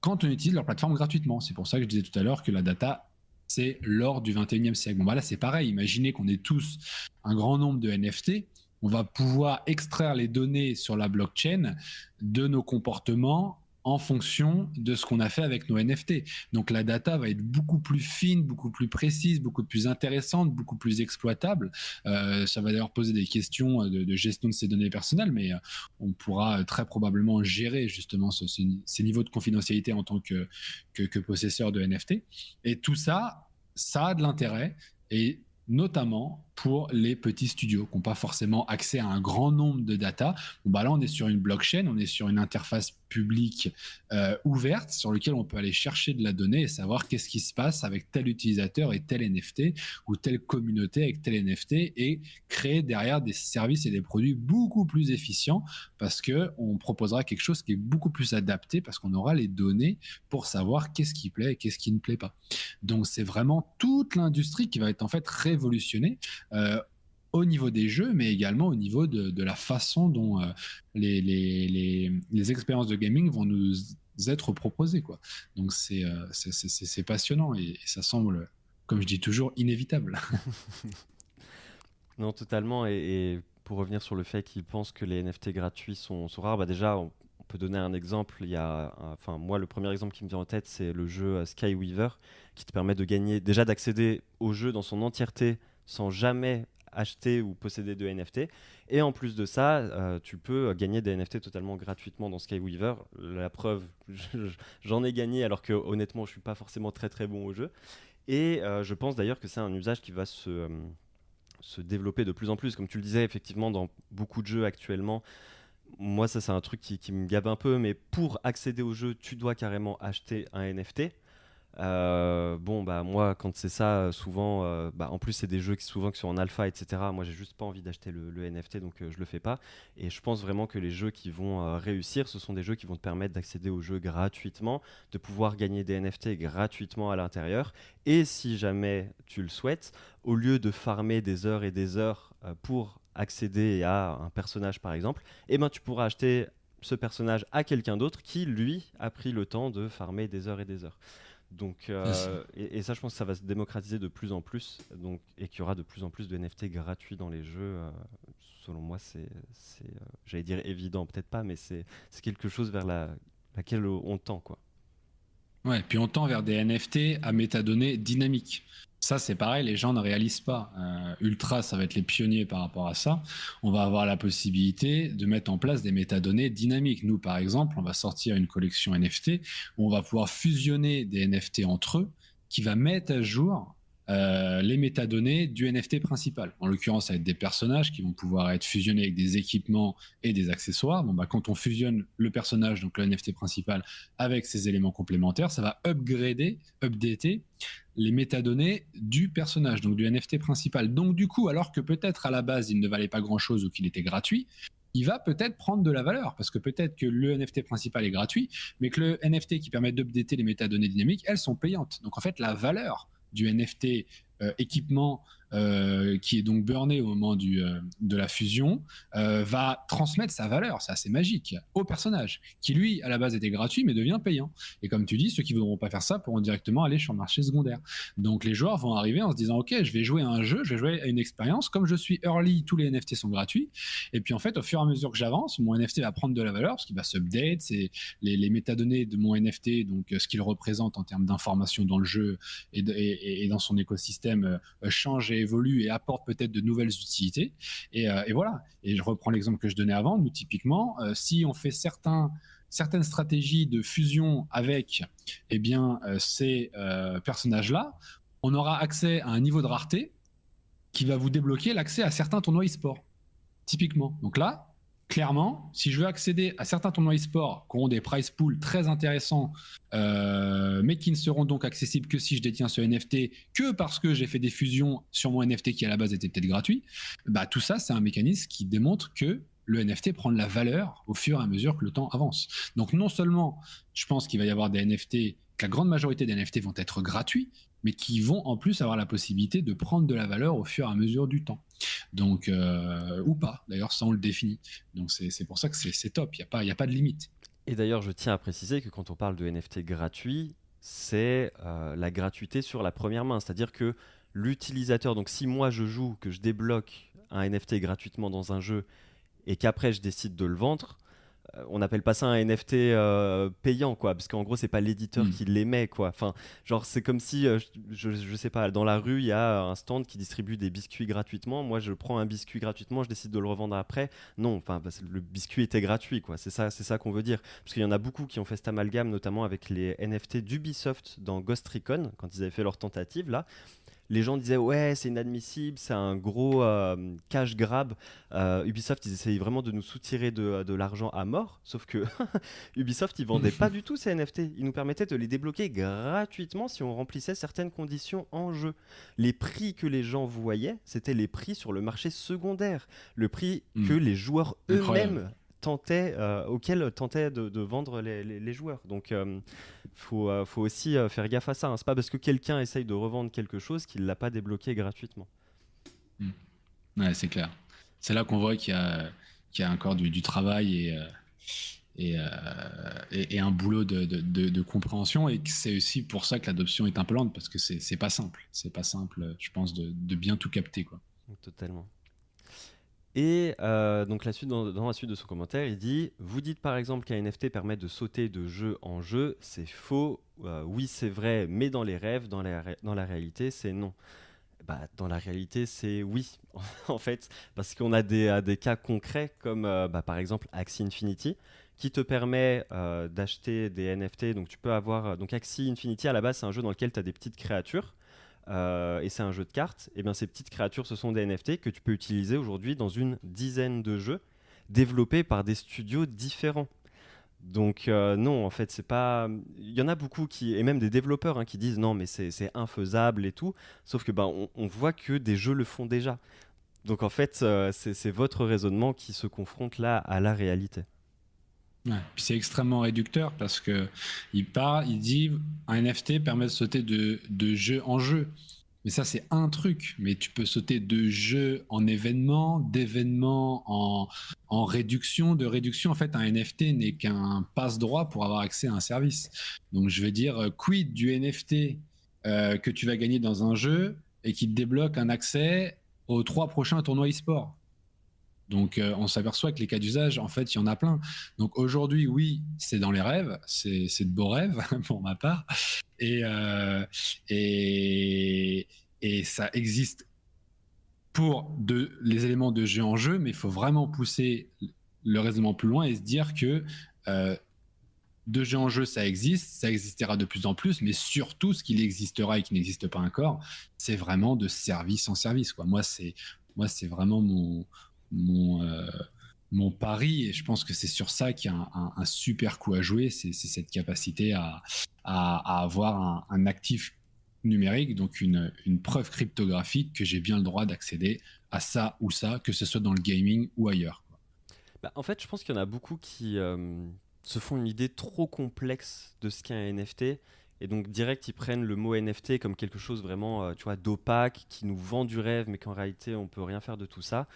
quand on utilise leur plateforme gratuitement. C'est pour ça que je disais tout à l'heure que la data, c'est l'or du 21e siècle. Bon, bah là, c'est pareil. Imaginez qu'on ait tous un grand nombre de NFT. On va pouvoir extraire les données sur la blockchain de nos comportements en fonction de ce qu'on a fait avec nos NFT. Donc la data va être beaucoup plus fine, beaucoup plus précise, beaucoup plus intéressante, beaucoup plus exploitable. Euh, ça va d'ailleurs poser des questions de, gestion de ces données personnelles, mais euh, on pourra très probablement gérer justement ces niveaux de confidentialité en tant que, que possesseur de NFT. Et tout ça, ça a de l'intérêt. Et notamment pour les petits studios qui n'ont pas forcément accès à un grand nombre de data. bah là, on est sur une blockchain, on est sur une interface publique euh, ouverte sur laquelle on peut aller chercher de la donnée et savoir qu'est-ce qui se passe avec tel utilisateur et tel NFT ou telle communauté avec tel NFT et créer derrière des services et des produits beaucoup plus efficients parce que on proposera quelque chose qui est beaucoup plus adapté parce qu'on aura les données pour savoir qu'est-ce qui plaît et qu'est-ce qui ne plaît pas. Donc c'est vraiment toute l'industrie qui va être en fait révolutionnée au niveau des jeux, mais également au niveau de, la façon dont euh, les, expériences de gaming vont nous être proposées. Quoi. Donc c'est euh, passionnant et, ça semble, comme je dis toujours, inévitable. non, totalement. Et, pour revenir sur le fait qu'ils pensent que les NFT gratuits sont, sont rares, bah déjà, on, peut donner un exemple. Il y a, enfin, moi, le premier exemple qui me vient en tête, c'est le jeu Skyweaver, qui te permet de gagner, déjà d'accéder au jeu dans son entièreté sans jamais acheter ou posséder de NFT. Et en plus de ça, euh, tu peux gagner des NFT totalement gratuitement dans Skyweaver. La preuve, j'en ai gagné alors que honnêtement, je suis pas forcément très très bon au jeu. Et euh, je pense d'ailleurs que c'est un usage qui va se, euh, se développer de plus en plus. Comme tu le disais, effectivement, dans beaucoup de jeux actuellement, moi, ça, c'est un truc qui, qui, me gabe un peu, mais pour accéder au jeu, tu dois carrément acheter un NFT. Euh, bon, bah moi, quand c'est ça, souvent, euh, bah, en plus, c'est des jeux qui souvent qui sont en alpha, etc. Moi, j'ai juste pas envie d'acheter le, NFT, donc euh, je le fais pas. Et je pense vraiment que les jeux qui vont réussir, ce sont des jeux qui vont te permettre d'accéder aux jeux gratuitement, de pouvoir gagner des NFT gratuitement à l'intérieur. Et si jamais tu le souhaites, au lieu de farmer des heures et des heures pour accéder à un personnage, par exemple, eh ben, tu pourras acheter ce personnage à quelqu'un d'autre qui, lui, a pris le temps de farmer des heures et des heures. Donc, euh, et, ça, je pense que ça va se démocratiser de plus en plus, donc, et qu'il y aura de plus en plus de NFT gratuits dans les jeux. Euh, selon moi, c'est, euh, j'allais dire évident, peut-être pas, mais c'est, quelque chose vers la, laquelle on tend, quoi. Ouais, puis on tend vers des NFT à métadonnées dynamiques. Ça, c'est pareil, les gens ne réalisent pas. Euh, Ultra, ça va être les pionniers par rapport à ça. On va avoir la possibilité de mettre en place des métadonnées dynamiques. Nous, par exemple, on va sortir une collection NFT où on va pouvoir fusionner des NFT entre eux qui va mettre à jour euh, les métadonnées du NFT principal. En l'occurrence, ça va être des personnages qui vont pouvoir être fusionnés avec des équipements et des accessoires. Bon, bah, quand on fusionne le personnage, donc le NFT principal, avec ses éléments complémentaires, ça va upgrader, updater les métadonnées du personnage, donc du NFT principal. Donc du coup, alors que peut-être à la base il ne valait pas grand-chose ou qu'il était gratuit, il va peut-être prendre de la valeur parce que peut-être que le NFT principal est gratuit, mais que le NFT qui permet d'updater les métadonnées dynamiques, elles sont payantes. Donc en fait, la valeur du NFT euh, équipement euh, qui est donc burné au moment du, euh, de la fusion, va transmettre sa valeur, c'est assez magique, au personnage, qui lui, à la base, était gratuit, mais devient payant. Et comme tu dis, ceux qui ne voudront pas faire ça pourront directement aller sur le marché secondaire. Donc les joueurs vont arriver en se disant, OK, je vais jouer à un jeu, je vais jouer à une expérience, comme je suis early, tous les NFT sont gratuits. Et puis en fait, au fur et à mesure que j'avance, mon NFT va prendre de la valeur, parce qu'il va s'update, c'est les, les, métadonnées de mon NFT, donc ce qu'il représente en termes d'informations dans le jeu et, dans son écosystème euh, change et évolue et apporte peut-être de nouvelles utilités. Euh, et, voilà. Et je reprends l'exemple que je donnais avant. Nous, typiquement, euh, si on fait certains certaines stratégies de fusion avec eh bien, ces personnages-là, on aura accès à un niveau de rareté qui va vous débloquer l'accès à certains tournois e-sport. Typiquement. Donc là, clairement, si je veux accéder à certains tournois e-sport qui auront des price pools très intéressants, euh, mais qui ne seront donc accessibles que si je détiens ce NFT, que parce que j'ai fait des fusions sur mon NFT qui à la base était peut-être gratuit, bah tout ça, c'est un mécanisme qui démontre que le NFT prend de la valeur au fur et à mesure que le temps avance. Donc non seulement, je pense qu'il va y avoir des NFT, la grande majorité des NFT vont être gratuits, mais qui vont en plus avoir la possibilité de prendre de la valeur au fur et à mesure du temps. Donc, ou pas. D'ailleurs, ça, on le définit. Donc, c'est pour ça que c'est top. Il n'y a, pas, a pas de limite. Et d'ailleurs, je tiens à préciser que quand on parle de NFT gratuit, c'est la gratuité sur la première main. C'est-à-dire que l'utilisateur, donc si moi je joue, que je débloque un NFT gratuitement dans un jeu et qu'après je décide de le vendre, euh, on n'appelle pas ça un NFT euh, payant, quoi, parce qu'en gros, c'est pas l'éditeur hmm. qui l'émet, quoi. Enfin, genre, c'est comme si, euh, je, je, sais pas, dans la rue, il y a un stand qui distribue des biscuits gratuitement. Moi, je prends un biscuit gratuitement, je décide de le revendre après. Non, enfin, le biscuit était gratuit, quoi. C'est ça, c'est ça qu'on veut dire. Parce qu'il y en a beaucoup qui ont fait cet amalgame, notamment avec les NFT d'Ubisoft dans Ghost Recon, quand ils avaient fait leur tentative, là les gens disaient ouais c'est inadmissible, c'est un gros euh, cash grab. Euh, Ubisoft ils essayaient vraiment de nous soutirer de, de l'argent à mort, sauf que Ubisoft ils vendaient pas du tout ces NFT, ils nous permettaient de les débloquer gratuitement si on remplissait certaines conditions en jeu. Les prix que les gens voyaient, c'était les prix sur le marché secondaire, le prix hmm. que les joueurs eux-mêmes tentait, euh, auquel tentaient de, vendre les, joueurs. Donc, il euh, faut, euh, faut, aussi faire gaffe à ça. Hein. C'est pas parce que quelqu'un essaye de revendre quelque chose qu'il l'a pas débloqué gratuitement. Hmm. Ouais, c'est clair. C'est là qu'on voit qu'il y, y, a encore du, travail et, et, et, un boulot de, de, compréhension. Et c'est aussi pour ça que l'adoption est un peu lente parce que c'est pas simple. C'est pas simple, je pense, de, bien tout capter. Quoi. Totalement. Et euh, donc la suite, dans, la suite de son commentaire, il dit Vous dites par exemple qu'un NFT permet de sauter de jeu en jeu, c'est faux. Euh, oui, c'est vrai, mais dans les rêves, dans la, réalité, c'est non. Bah, dans la réalité, c'est oui, en fait, parce qu'on a des, des, cas concrets comme euh, bah, par exemple Axie Infinity qui te permet d'acheter des NFT. Donc tu peux avoir. Donc Axie Infinity à la base, c'est un jeu dans lequel tu as des petites créatures. Euh, et c'est un jeu de cartes, et bien ces petites créatures, ce sont des NFT que tu peux utiliser aujourd'hui dans une dizaine de jeux développés par des studios différents. Donc euh, non, en fait, c'est pas. Il y en a beaucoup qui, et même des développeurs, hein, qui disent non, mais c'est infaisable et tout. Sauf que ben, on, voit que des jeux le font déjà. Donc en fait, euh, c'est votre raisonnement qui se confronte là à la réalité c'est extrêmement réducteur parce que il part, il dit un NFT permet de sauter de, jeu en jeu. Mais ça, c'est un truc. Mais tu peux sauter de jeu en événement, d'événement en, en réduction, de réduction. En fait, un NFT n'est qu'un passe-droit pour avoir accès à un service. Donc, je vais dire, euh, quid du NFT euh, que tu vas gagner dans un jeu et qui te débloque un accès aux trois prochains tournois e-sport? Donc, euh, on s'aperçoit que les cas d'usage, en fait, il y en a plein. Donc, aujourd'hui, oui, c'est dans les rêves, c'est de beaux rêves pour ma part, euh, et, ça existe pour de, les éléments de jeu en jeu, mais il faut vraiment pousser le raisonnement plus loin et se dire que euh, de jeu en jeu, ça existe, ça existera de plus en plus, mais surtout, ce qui existera et qui n'existe pas encore, c'est vraiment de service en service. Moi, c'est moi, c'est vraiment mon, mon, euh, mon pari, et je pense que c'est sur ça qu'il y a un, super coup à jouer, c'est cette capacité à, à, avoir un, actif numérique, donc une, une preuve cryptographique que j'ai bien le droit d'accéder à ça ou ça, que ce soit dans le gaming ou ailleurs. Bah, en fait, je pense qu'il y en a beaucoup qui euh, se font une idée trop complexe de ce qu'est un NFT. Et donc direct, ils prennent le mot NFT comme quelque chose vraiment, euh, tu vois, d'opaque, qui nous vend du rêve, mais qu'en réalité, on peut rien faire de tout ça.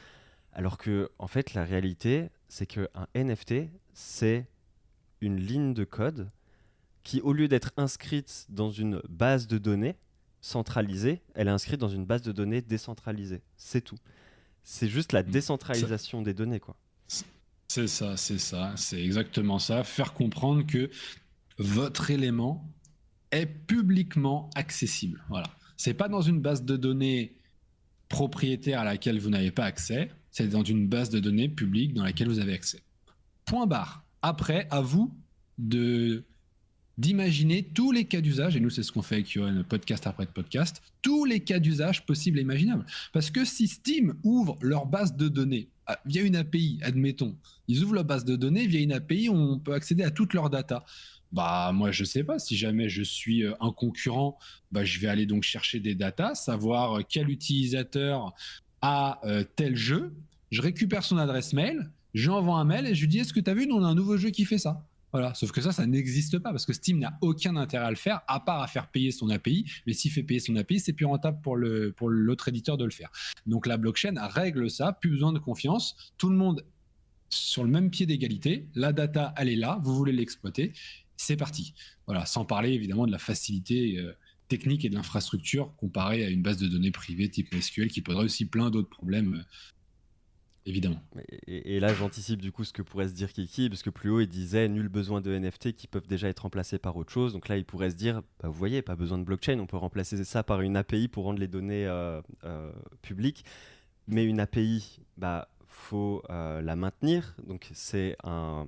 Alors que, en fait, la réalité, c'est qu'un NFT, c'est une ligne de code qui, au lieu d'être inscrite dans une base de données centralisée, elle est inscrite dans une base de données décentralisée. C'est tout. C'est juste la mmh. décentralisation des données, quoi. C'est ça, c'est ça, c'est exactement ça. Faire comprendre que votre élément est publiquement accessible. Voilà. C'est pas dans une base de données propriétaire à laquelle vous n'avez pas accès c'est dans une base de données publique dans laquelle vous avez accès. Point barre. Après, à vous de d'imaginer tous les cas d'usage, et nous c'est ce qu'on fait avec Yoann, podcast après podcast, tous les cas d'usage possibles et imaginables. Parce que si Steam ouvre leur base de données ah, via une API, admettons, ils ouvrent leur base de données via une API, on peut accéder à toutes leurs data. Bah moi je sais pas, si jamais je suis euh, un concurrent, bah, je vais aller donc chercher des datas, savoir quel utilisateur à euh, tel jeu, je récupère son adresse mail, j'envoie un mail et je lui dis est-ce que tu as vu, on a un nouveau jeu qui fait ça? Voilà, sauf que ça, ça n'existe pas parce que Steam n'a aucun intérêt à le faire, à part à faire payer son API. Mais s'il fait payer son API, c'est plus rentable pour le pour l'autre éditeur de le faire. Donc la blockchain règle ça, plus besoin de confiance. Tout le monde sur le même pied d'égalité. La data, elle est là, vous voulez l'exploiter, c'est parti. Voilà, sans parler évidemment de la facilité euh, technique et de l'infrastructure comparée à une base de données privée type SQL qui poserait aussi plein d'autres problèmes euh, évidemment. Et, là, j'anticipe du coup ce que pourrait se dire Kiki, parce que plus haut, il disait nul besoin de NFT qui peuvent déjà être remplacés par autre chose. Donc là, il pourrait se dire, bah, vous voyez, pas besoin de blockchain, on peut remplacer ça par une API pour rendre les données euh, euh, publiques. Mais une API, bah, faut la maintenir. Donc c'est un,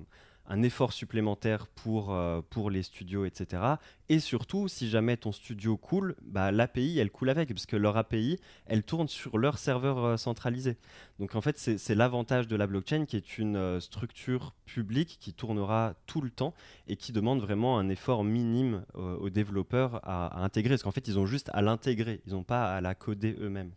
un effort supplémentaire pour, euh, pour les studios, etc. Et surtout, si jamais ton studio coule, bah, l'API, elle coule avec, parce que leur API, elle tourne sur leur serveur euh, centralisé. Donc en fait, c'est l'avantage de la blockchain qui est une euh, structure publique qui tournera tout le temps et qui demande vraiment un effort minime aux développeurs à, à intégrer, parce qu'en fait, ils ont juste à l'intégrer, ils n'ont pas à la coder eux-mêmes.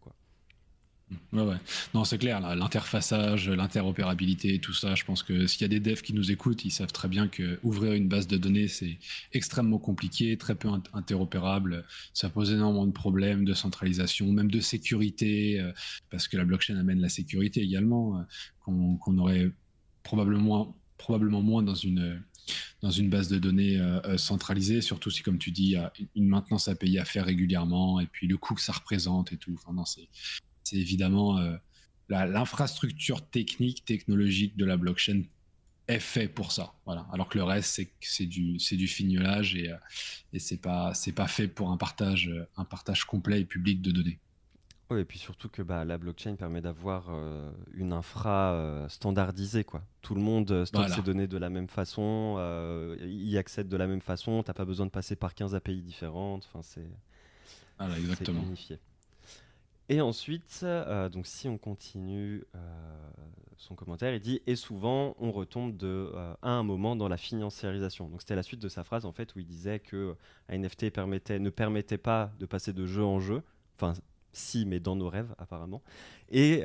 Ouais, ouais. Non, c'est clair, l'interfaçage, l'interopérabilité, tout ça, je pense que s'il y a des devs qui nous écoutent, ils savent très bien que ouvrir une base de données, c'est extrêmement compliqué, très peu interopérable. Ça pose énormément de problèmes de centralisation, même de sécurité, euh, parce que la blockchain amène la sécurité également, euh, qu'on aurait probablement, probablement moins dans une dans une base de données euh, centralisée, surtout si, comme tu dis, il y a une maintenance à payer à faire régulièrement, et puis le coût que ça représente et tout. Enfin, c'est c'est évidemment euh, l'infrastructure technique, technologique de la blockchain est fait pour ça. Voilà. Alors que le reste, c'est du, du fignolage et, euh, et c'est pas, pas fait pour un partage, euh, un partage complet et public de données. Oui, et puis surtout que bah, la blockchain permet d'avoir une infra standardisée. Quoi. Tout le monde stocke ses données de la même façon, y accède de la même façon, tu n'as pas besoin de passer par 15 API différentes. Enfin, c'est voilà, exactement. unifié. Et ensuite, euh, donc si on continue euh, son commentaire, il dit et souvent on retombe de, euh, à un moment dans la financiarisation. Donc c'était la suite de sa phrase en fait où il disait que un NFT permettait, ne permettait pas de passer de jeu en jeu. Enfin, si, mais dans nos rêves apparemment. Et,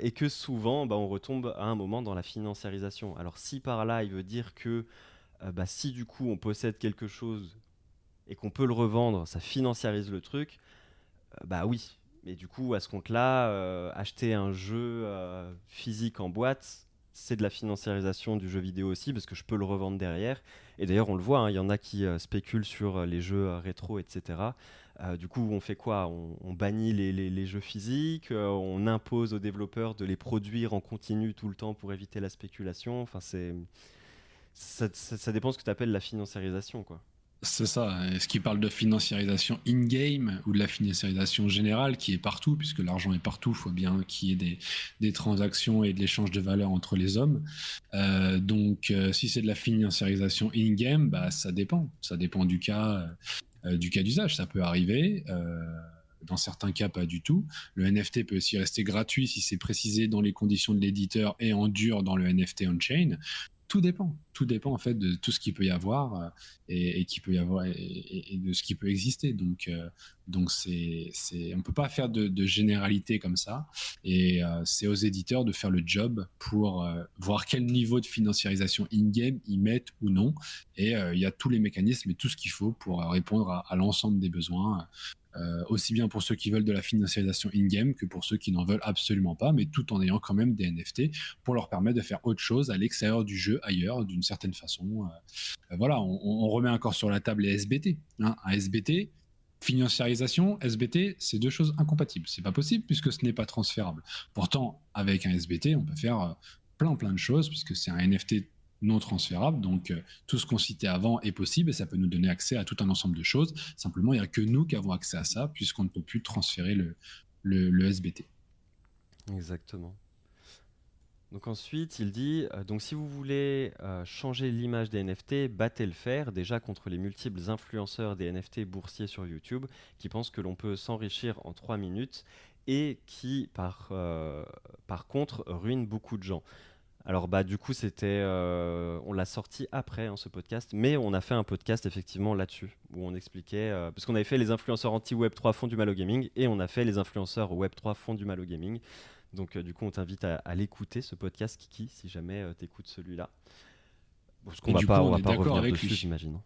et que souvent, bah, on retombe à un moment dans la financiarisation. Alors si par là, il veut dire que bah, si du coup on possède quelque chose et qu'on peut le revendre, ça financiarise le truc, bah oui, mais du coup, à ce compte-là, euh, acheter un jeu euh, physique en boîte, c'est de la financiarisation du jeu vidéo aussi, parce que je peux le revendre derrière. Et d'ailleurs, on le voit, hein, il y en a qui euh, spéculent sur les jeux rétro, etc. du coup, on fait quoi? On, bannit les, jeux physiques, on impose aux développeurs de les produire en continu tout le temps pour éviter la spéculation. Enfin, c'est ça, ça, dépend de ce que tu appelles la financiarisation, quoi. C'est ça. Est-ce qu'il parle de financiarisation in-game ou de la financiarisation générale qui est partout, puisque l'argent est partout, il faut bien qu'il y ait des, transactions et de l'échange de valeur entre les hommes. Euh, donc, euh, si c'est de la financiarisation in-game, bah, ça dépend. Ça dépend du cas euh, du cas d'usage. Ça peut arriver. dans certains cas, pas du tout. Le NFT peut aussi rester gratuit si c'est précisé dans les conditions de l'éditeur et en dur dans le NFT on-chain tout dépend. Tout dépend en fait de tout ce qu'il peut y avoir euh, et, qui peut y avoir et, de ce qui peut exister. Donc, euh, donc c'est, c'est, on peut pas faire de, généralité comme ça. Et euh, c'est aux éditeurs de faire le job pour voir quel niveau de financiarisation in-game ils mettent ou non. Et il y a tous les mécanismes et tout ce qu'il faut pour répondre à l'ensemble des besoins euh, aussi bien pour ceux qui veulent de la financiarisation in-game que pour ceux qui n'en veulent absolument pas, mais tout en ayant quand même des NFT pour leur permettre de faire autre chose à l'extérieur du jeu, ailleurs, d'une certaine façon. Euh, voilà, on, remet encore sur la table les SBT. Hein. Un SBT, financiarisation, SBT, c'est deux choses incompatibles. C'est pas possible puisque ce n'est pas transférable. Pourtant, avec un SBT, on peut faire euh, plein plein de choses puisque c'est un NFT non transférable. Donc, euh, tout ce qu'on citait avant est possible et ça peut nous donner accès à tout un ensemble de choses. Simplement, il n'y a que nous qui avons accès à ça puisqu'on ne peut plus transférer le, le, SBT. Exactement. Donc ensuite, il dit, euh, donc si vous voulez euh, changer l'image des NFT, battez le fer déjà contre les multiples influenceurs des NFT boursiers sur YouTube qui pensent que l'on peut s'enrichir en 3 minutes et qui, par, par contre, ruinent beaucoup de gens. Alors bah du coup c'était, euh, on l'a sorti après hein, ce podcast, mais on a fait un podcast effectivement là-dessus où on expliquait, euh, parce qu'on avait fait les influenceurs anti Web 3 font du mal au gaming et on a fait les influenceurs Web 3 font du mal au gaming. Donc euh, du coup on t'invite à, l'écouter ce podcast Kiki si jamais tu écoutes celui-là. Parce qu'on va pas, on va pas revenir avec dessus, j'imagine.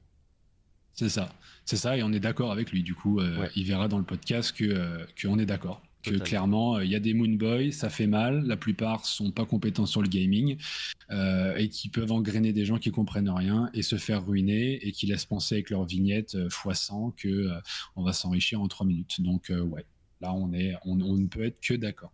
C'est ça, c'est ça, et on est d'accord avec lui. Du coup, il verra dans le podcast que qu'on est d'accord que clairement, euh, il y a des Moon Boy, ça fait mal. La plupart sont pas compétents sur le gaming euh, et qui peuvent engrainer des gens qui comprennent rien et se faire ruiner et qui laissent penser avec leur vignette euh, x100 que on va s'enrichir en 3 minutes. Donc ouais, là on est, on ne peut être que d'accord.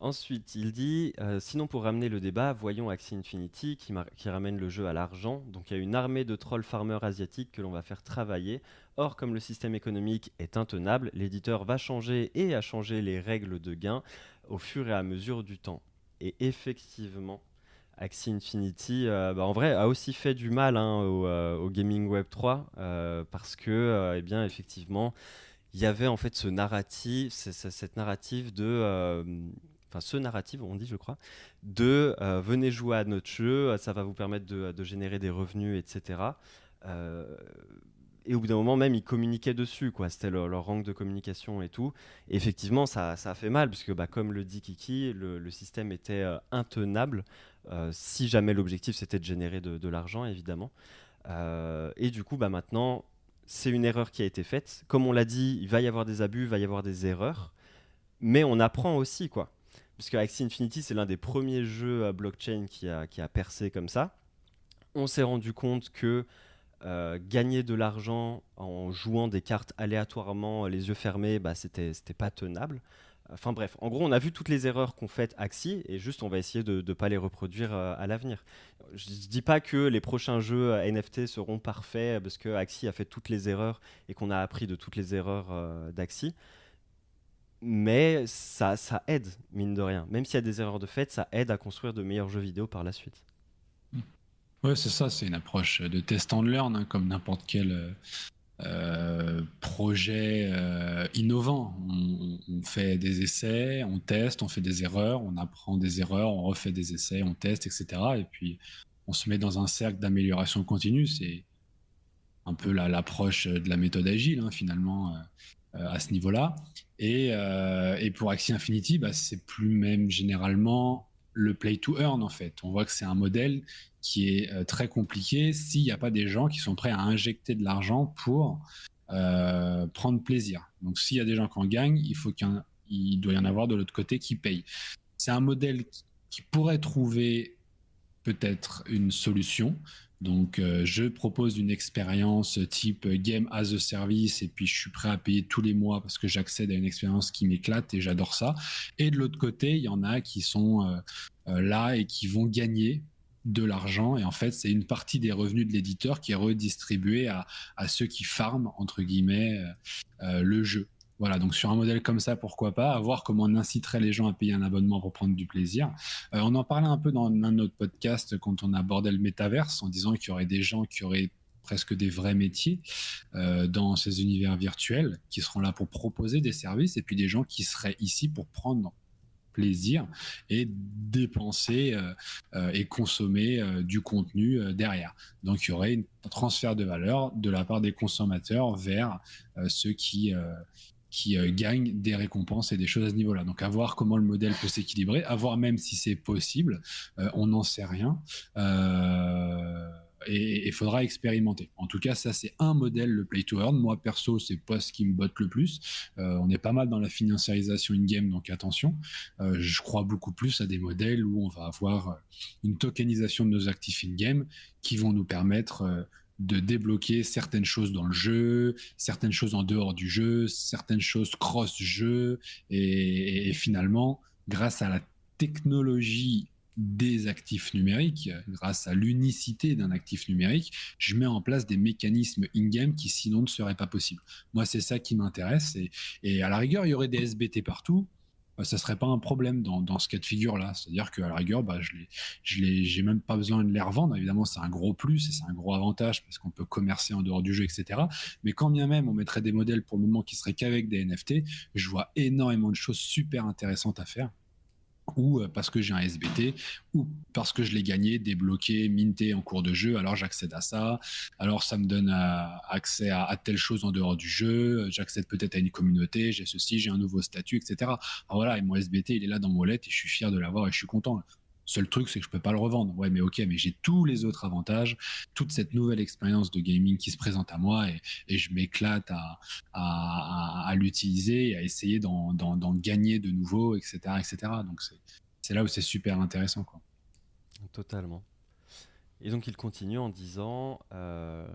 Ensuite, il dit euh, Sinon, pour ramener le débat, voyons Axie Infinity qui, ramène le jeu à l'argent. Donc, il y a une armée de trolls farmers asiatiques que l'on va faire travailler. Or, comme le système économique est intenable, l'éditeur va changer et a changé les règles de gain au fur et à mesure du temps. Et effectivement, Axie Infinity, euh, bah, en vrai, a aussi fait du mal hein, euh, au, Gaming Web 3 parce que, eh bien, effectivement, il y avait en fait ce narratif, cette narrative de enfin ce narratif, on dit, je crois, de euh, venez jouer à notre jeu, ça va vous permettre de, générer des revenus, etc. Euh, et au bout d'un moment, même, ils communiquaient dessus, quoi. C'était leur, leur, de communication et tout. Et effectivement, ça, ça, a fait mal, puisque, bah, comme le dit Kiki, le, système était euh, intenable, si jamais l'objectif c'était de générer de, de l'argent, évidemment. et du coup, bah, maintenant, c'est une erreur qui a été faite. Comme on l'a dit, il va y avoir des abus, il va y avoir des erreurs. Mais on apprend aussi, quoi puisque Axie Infinity, c'est l'un des premiers jeux à blockchain qui a, qui percé comme ça. On s'est rendu compte que euh, gagner de l'argent en jouant des cartes aléatoirement, les yeux fermés, bah, c'était pas tenable. Enfin bref, en gros, on a vu toutes les erreurs qu'ont faites Axie et juste on va essayer de ne pas les reproduire euh, à l'avenir. Je ne dis pas que les prochains jeux NFT seront parfaits parce que Axie a fait toutes les erreurs et qu'on a appris de toutes les erreurs euh, d'Axie mais ça, ça aide, mine de rien. Même s'il y a des erreurs de fait, ça aide à construire de meilleurs jeux vidéo par la suite. Ouais, c'est ça, c'est une approche de test and learn, hein, comme n'importe quel euh, projet euh, innovant. On, on, fait des essais, on teste, on fait des erreurs, on apprend des erreurs, on refait des essais, on teste, etc. Et puis on se met dans un cercle d'amélioration continue. C'est un peu l'approche de la méthode agile, hein, finalement. Euh, à ce niveau-là. Et, euh, et, pour Axie Infinity, bah, c'est plus même généralement le play to earn en fait. On voit que c'est un modèle qui est euh, très compliqué s'il n'y a pas des gens qui sont prêts à injecter de l'argent pour prendre plaisir. Donc s'il y a des gens qui en gagnent, il faut qu'il doit y en avoir de l'autre côté qui payent. C'est un modèle qui pourrait trouver peut-être une solution. Donc, euh, je propose une expérience type game as a service et puis je suis prêt à payer tous les mois parce que j'accède à une expérience qui m'éclate et j'adore ça. Et de l'autre côté, il y en a qui sont euh, euh, là et qui vont gagner de l'argent et en fait c'est une partie des revenus de l'éditeur qui est redistribuée à, à, ceux qui farment entre guillemets le jeu. Voilà, donc sur un modèle comme ça, pourquoi pas, à voir comment on inciterait les gens à payer un abonnement pour prendre du plaisir. Euh, on en parlait un peu dans un autre podcast quand on abordait le métaverse, en disant qu'il y aurait des gens qui auraient presque des vrais métiers euh, dans ces univers virtuels, qui seront là pour proposer des services, et puis des gens qui seraient ici pour prendre plaisir et dépenser euh, et consommer du contenu derrière. Donc il y aurait un transfert de valeur de la part des consommateurs vers ceux qui, qui euh, gagnent des récompenses et des choses à ce niveau-là. Donc à voir comment le modèle peut s'équilibrer, à voir même si c'est possible, euh, on n'en sait rien. Euh, et il faudra expérimenter. En tout cas, ça c'est un modèle, le play to earn. Moi perso, c'est pas ce qui me botte le plus. on est pas mal dans la financiarisation in-game, donc attention. je crois beaucoup plus à des modèles où on va avoir une tokenisation de nos actifs in-game qui vont nous permettre de débloquer certaines choses dans le jeu, certaines choses en dehors du jeu, certaines choses cross-jeu. Et, finalement, grâce à la technologie des actifs numériques, grâce à l'unicité d'un actif numérique, je mets en place des mécanismes in-game qui sinon ne seraient pas possibles. Moi, c'est ça qui m'intéresse. Et, et, à la rigueur, il y aurait des SBT partout. Ça bah, ça serait pas un problème dans, ce cas de figure-là. C'est-à-dire qu'à la rigueur, bah, je n'ai même pas besoin de les revendre. Évidemment, c'est un gros plus et c'est un gros avantage parce qu'on peut commercer en dehors du jeu, etc. Mais quand bien même on mettrait des modèles pour le moment qui seraient qu'avec des NFT, je vois énormément de choses super intéressantes à faire ou euh, parce que j'ai un SBT, ou parce que je l'ai gagné, débloqué, minté en cours de jeu, alors j'accède à ça, alors ça me donne euh, accès à, telle chose en dehors du jeu, j'accède peut-être à une communauté, j'ai ceci, j'ai un nouveau statut, etc. Alors voilà, et mon SBT, il est là dans mon wallet et je suis fier de l'avoir et je suis content. Seul truc, c'est que je peux pas le revendre. Ouais, mais ok, mais j'ai tous les autres avantages, toute cette nouvelle expérience de gaming qui se présente à moi et, je m'éclate à, l'utiliser à essayer d'en gagner de nouveau, etc. etc. Donc c'est là où c'est super intéressant. Quoi. Totalement. Et donc il continue en disant, euh,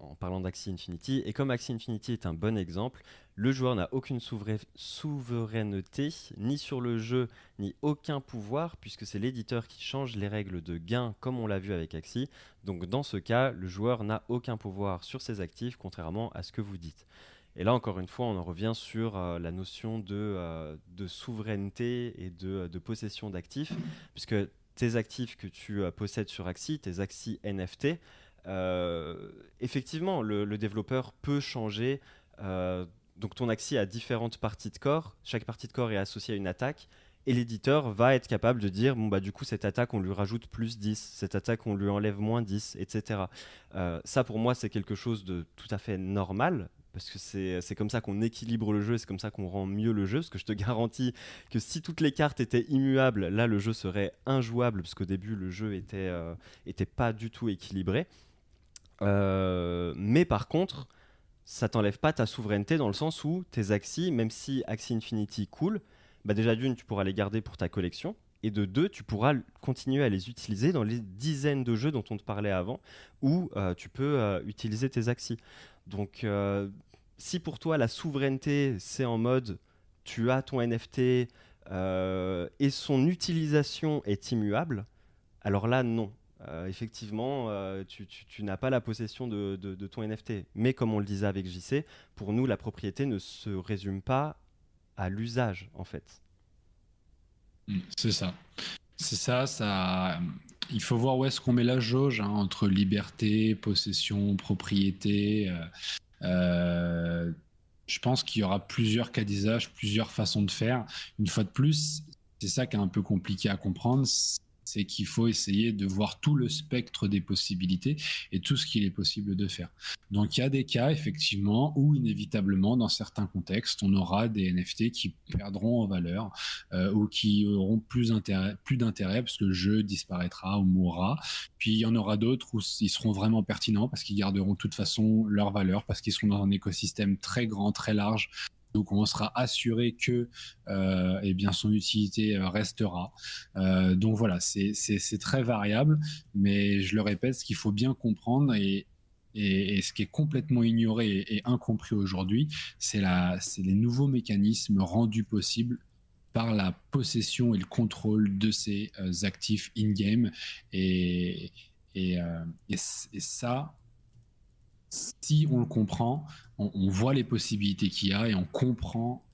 en parlant d'Axie Infinity, et comme Axie Infinity est un bon exemple, le joueur n'a aucune souveraineté, ni sur le jeu, ni aucun pouvoir, puisque c'est l'éditeur qui change les règles de gain, comme on l'a vu avec Axie. Donc dans ce cas, le joueur n'a aucun pouvoir sur ses actifs, contrairement à ce que vous dites. Et là, encore une fois, on en revient sur euh, la notion de, euh, souveraineté et de, de possession d'actifs, puisque tes actifs que tu euh, possèdes sur Axie, tes Axie NFT, euh, effectivement, le, développeur peut changer. Euh, donc ton Axie a différentes parties de corps. Chaque partie de corps est associée à une attaque. Et l'éditeur va être capable de dire, bon, bah, du coup, cette attaque, on lui rajoute plus 10, cette attaque, on lui enlève moins 10, etc. ça, pour moi, c'est quelque chose de tout à fait normal parce que c'est comme ça qu'on équilibre le jeu, c'est comme ça qu'on rend mieux le jeu, parce que je te garantis que si toutes les cartes étaient immuables, là le jeu serait injouable, parce qu'au début le jeu était, euh, était pas du tout équilibré. Euh, mais par contre, ça t'enlève pas ta souveraineté dans le sens où tes Axis, même si Axie Infinity cool, bah déjà d'une, tu pourras les garder pour ta collection, et de deux, tu pourras continuer à les utiliser dans les dizaines de jeux dont on te parlait avant, où euh, tu peux utiliser tes Axis. Donc, euh, si pour toi la souveraineté, c'est en mode tu as ton NFT euh, et son utilisation est immuable, alors là, non. Euh, effectivement, tu, n'as pas la possession de, ton NFT. Mais comme on le disait avec JC, pour nous, la propriété ne se résume pas à l'usage, en fait. Mm, c'est ça. C'est ça, ça. Il faut voir où est-ce qu'on met la jauge hein, entre liberté, possession, propriété. Euh, euh, je pense qu'il y aura plusieurs cas d'usage, plusieurs façons de faire. Une fois de plus, c'est ça qui est un peu compliqué à comprendre c'est qu'il faut essayer de voir tout le spectre des possibilités et tout ce qu'il est possible de faire. Donc il y a des cas effectivement où inévitablement dans certains contextes on aura des NFT qui perdront en valeur euh, ou qui auront plus, plus d'intérêt parce que le jeu disparaîtra ou mourra. Puis il y en aura d'autres où ils seront vraiment pertinents parce qu'ils garderont de toute façon leur valeur parce qu'ils seront dans un écosystème très grand, très large donc on sera assuré que euh, eh bien son utilité euh, restera. Euh, donc voilà, c'est très variable, mais je le répète, ce qu'il faut bien comprendre et, ce qui est complètement ignoré et, incompris aujourd'hui, c'est les nouveaux mécanismes rendus possibles par la possession et le contrôle de ces actifs in-game. Et, ça, si on le comprend, on, voit les possibilités qu'il y a et on comprend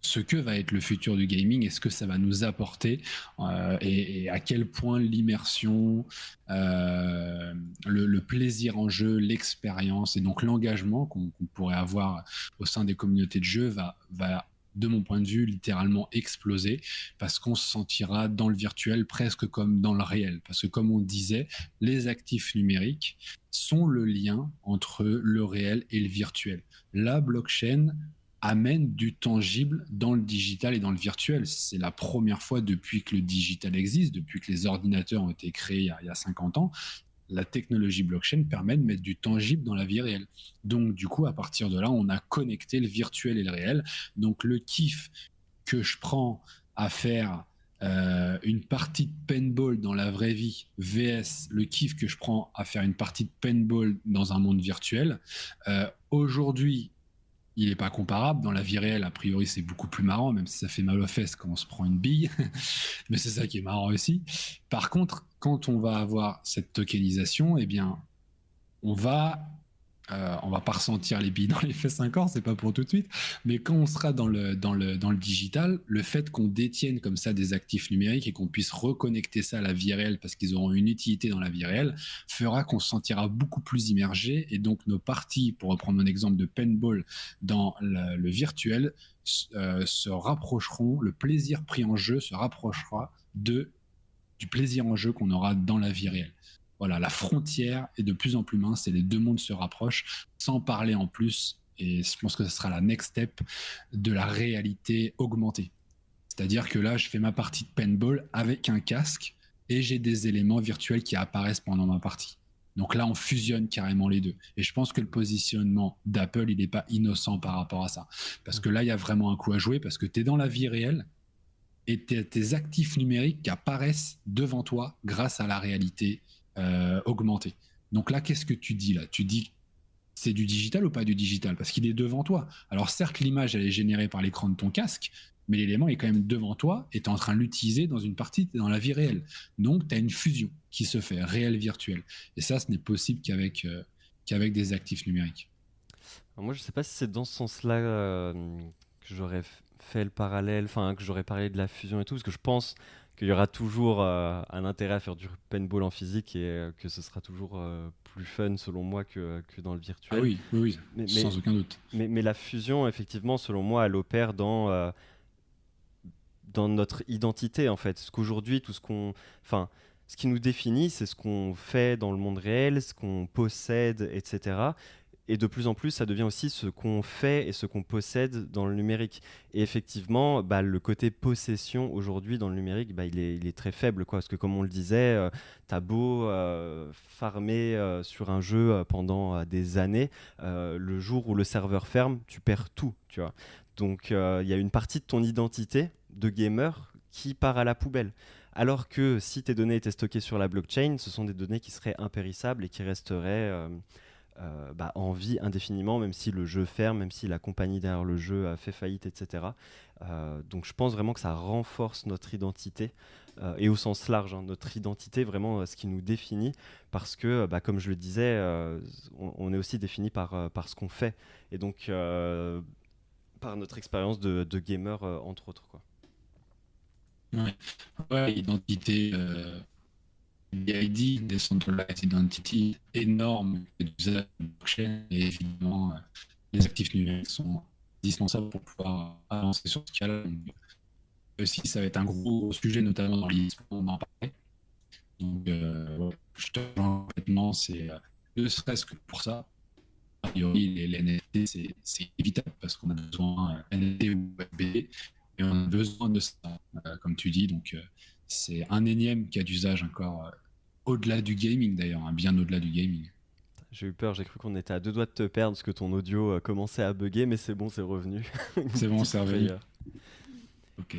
ce que va être le futur du gaming et ce que ça va nous apporter euh, et, à quel point l'immersion, euh, le, plaisir en jeu, l'expérience et donc l'engagement qu'on pourrait avoir au sein des communautés de jeu va, va de mon point de vue, littéralement exploser parce qu'on se sentira dans le virtuel presque comme dans le réel. Parce que comme on disait, les actifs numériques sont le lien entre le réel et le virtuel. La blockchain amène du tangible dans le digital et dans le virtuel. C'est la première fois depuis que le digital existe, depuis que les ordinateurs ont été créés il y a, il y a 50 ans, la technologie blockchain permet de mettre du tangible dans la vie réelle. Donc, du coup, à partir de là, on a connecté le virtuel et le réel. Donc, le kiff que je prends à faire euh, une partie de paintball dans la vraie vie, VS, le kiff que je prends à faire une partie de paintball dans un monde virtuel, euh, aujourd'hui, il n'est pas comparable. Dans la vie réelle, a priori, c'est beaucoup plus marrant, même si ça fait mal aux fesses quand on se prend une bille. Mais c'est ça qui est marrant aussi. Par contre, quand on va avoir cette tokenisation, eh bien, on va euh, on va pas ressentir les billes dans les fesses encore, c'est pas pour tout de suite. Mais quand on sera dans le, dans le, dans le digital, le fait qu'on détienne comme ça des actifs numériques et qu'on puisse reconnecter ça à la vie réelle parce qu'ils auront une utilité dans la vie réelle, fera qu'on se sentira beaucoup plus immergé. Et donc, nos parties, pour reprendre mon exemple de paintball dans le, virtuel, euh, se rapprocheront, le plaisir pris en jeu se rapprochera de, du plaisir en jeu qu'on aura dans la vie réelle voilà, la frontière est de plus en plus mince et les deux mondes se rapprochent, sans parler en plus, et je pense que ce sera la next step de la réalité augmentée. C'est-à-dire que là, je fais ma partie de paintball avec un casque et j'ai des éléments virtuels qui apparaissent pendant ma partie. Donc là, on fusionne carrément les deux. Et je pense que le positionnement d'Apple, il n'est pas innocent par rapport à ça. Parce que là, il y a vraiment un coup à jouer parce que tu es dans la vie réelle et tes actifs numériques qui apparaissent devant toi grâce à la réalité euh, augmentée. Donc là, qu'est-ce que tu dis là? Tu dis c'est du digital ou pas du digital? Parce qu'il est devant toi. Alors certes, l'image, elle est générée par l'écran de ton casque, mais l'élément est quand même devant toi et tu es en train de l'utiliser dans une partie, dans la vie réelle. Donc, tu as une fusion qui se fait, réel-virtuel. Et ça, ce n'est possible qu'avec euh, des actifs numériques. moi, je ne sais pas si c'est dans ce sens-là euh, que j'aurais fait le parallèle, enfin, que j'aurais parlé de la fusion et tout, parce que je pense qu'il y aura toujours euh, un intérêt à faire du paintball en physique et que ce sera toujours plus fun selon moi que, que, dans le virtuel. Ah oui, oui, oui sans aucun doute. Mais, mais, la fusion, effectivement, selon moi, elle opère dans dans notre identité en fait. Ce qu'aujourd'hui, tout ce qu'on, enfin, ce qui nous définit, c'est ce qu'on fait dans le monde réel, ce qu'on possède, etc. Et de plus en plus, ça devient aussi ce qu'on fait et ce qu'on possède dans le numérique. Et effectivement, bah, le côté possession aujourd'hui dans le numérique, bah, il, est, très faible. Parce que comme on le disait, euh, tu as beau euh, farmer euh, sur un jeu pendant des années, le jour où le serveur ferme, tu perds tout. Tu vois. Donc il y a une partie de ton identité de gamer qui part à la poubelle. Alors que si tes données étaient stockées sur la blockchain, ce sont des données qui seraient impérissables et qui resteraient euh, euh, bah, en vie indéfiniment, même si le jeu ferme, même si la compagnie derrière le jeu a fait faillite, etc. Euh, donc je pense vraiment que ça renforce notre identité, et au sens large, hein, notre identité, vraiment ce qui nous définit, parce que, bah, comme je le disais, on, est aussi défini par, par ce qu'on fait, et donc par notre expérience de, gamer, entre autres. Ouais identité euh, DID, Decentralized Identity, énorme d'usage de blockchain et évidemment euh, les actifs numériques sont indispensables pour pouvoir avancer sur ce cas-là. Aussi, ça va être un gros sujet, notamment dans l'ISP, on en parlait. Donc, euh, je te complètement, c'est euh, ne serait-ce que pour ça. A priori, les, NFT, c'est évitable parce qu'on a besoin euh, NFT ou FB et on a besoin de ça, euh, comme tu dis. Donc, euh, c'est un énième cas d'usage encore euh, au-delà du gaming d'ailleurs, hein, bien au-delà du gaming. J'ai eu peur, j'ai cru qu'on était à deux doigts de te perdre parce que ton audio commençait à bugger, mais c'est bon, c'est revenu. c'est bon, c'est revenu.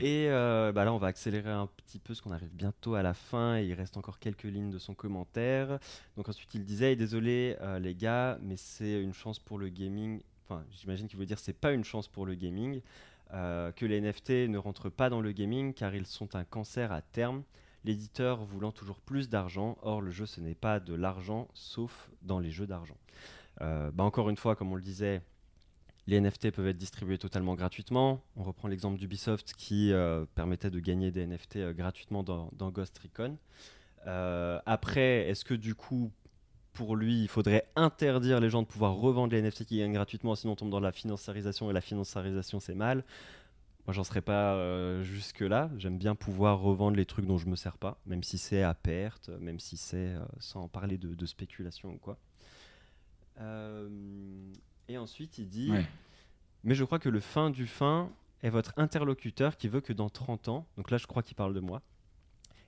Et bah là, on va accélérer un petit peu parce qu'on arrive bientôt à la fin et il reste encore quelques lignes de son commentaire. Donc ensuite, il disait Désolé les gars, mais c'est une chance pour le gaming. Enfin, j'imagine qu'il veut dire c'est pas une chance pour le gaming. Euh, que les NFT ne rentrent pas dans le gaming car ils sont un cancer à terme, l'éditeur voulant toujours plus d'argent, or le jeu ce n'est pas de l'argent sauf dans les jeux d'argent. Euh, bah encore une fois, comme on le disait, les NFT peuvent être distribués totalement gratuitement. On reprend l'exemple d'Ubisoft qui euh, permettait de gagner des NFT gratuitement dans, dans, Ghost Recon. après, est-ce que du coup, pour lui, il faudrait interdire les gens de pouvoir revendre les NFT qui gagnent gratuitement, sinon on tombe dans la financiarisation et la financiarisation c'est mal. Moi, j'en serais pas euh, jusque-là. J'aime bien pouvoir revendre les trucs dont je me sers pas, même si c'est à perte, même si c'est euh, sans parler de, spéculation ou quoi. Euh, et ensuite, il dit Mais je crois que le fin du fin est votre interlocuteur qui veut que dans 30 ans, donc là, je crois qu'il parle de moi,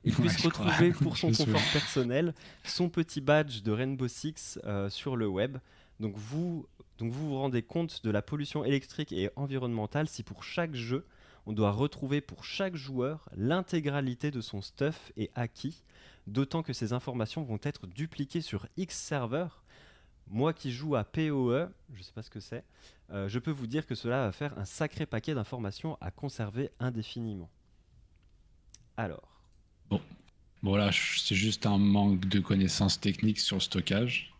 il puisse retrouver pour son confort personnel son petit badge de Rainbow Six euh, sur le web. Donc vous, donc vous vous rendez compte de la pollution électrique et environnementale si pour chaque jeu, on doit retrouver pour chaque joueur l'intégralité de son stuff et acquis, d'autant que ces informations vont être dupliquées sur X serveurs. Moi qui joue à PoE, je ne sais pas ce que c'est, euh, je peux vous dire que cela va faire un sacré paquet d'informations à conserver indéfiniment. Alors, Bon, voilà, c'est juste un manque de connaissances techniques sur le stockage.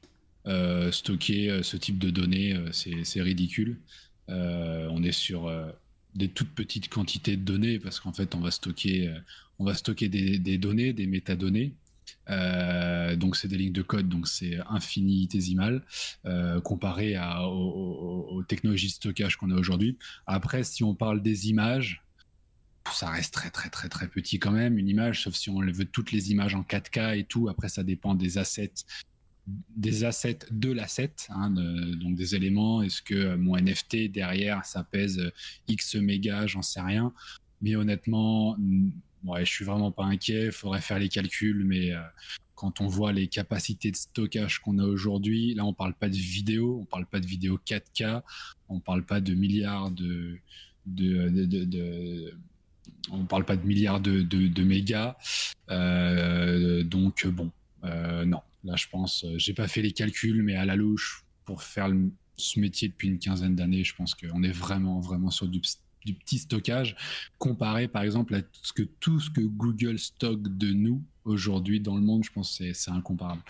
Euh, stocker euh, ce type de données, euh, c'est ridicule. on est sur des toutes petites quantités de données parce qu'en fait, on va stocker, on va stocker des, données, des métadonnées. donc c'est des lignes de code, donc c'est infinitésimal comparé à, aux, technologies de stockage qu'on a aujourd'hui. Après, si on parle des images, ça reste très très très très petit quand même une image sauf si on veut toutes les images en 4K et tout. Après ça dépend des assets des assets de l'asset hein, donc des éléments. Est-ce que mon NFT derrière ça pèse X mégas? J'en sais rien. Mais honnêtement, ouais, je suis vraiment pas inquiet. Il faudrait faire les calculs, mais quand on voit les capacités de stockage qu'on a aujourd'hui, là on parle pas de vidéo, on parle pas de vidéo 4K, on parle pas de milliards de, on parle pas de milliards de, de mégas. Euh, donc bon, euh, non, là je pense, j'ai pas fait les calculs, mais à la louche pour faire ce métier depuis une quinzaine d'années, je pense qu'on est vraiment vraiment sur du du petit stockage comparé par exemple à tout ce que, tout ce que Google stocke de nous aujourd'hui dans le monde, je pense que c'est incomparable.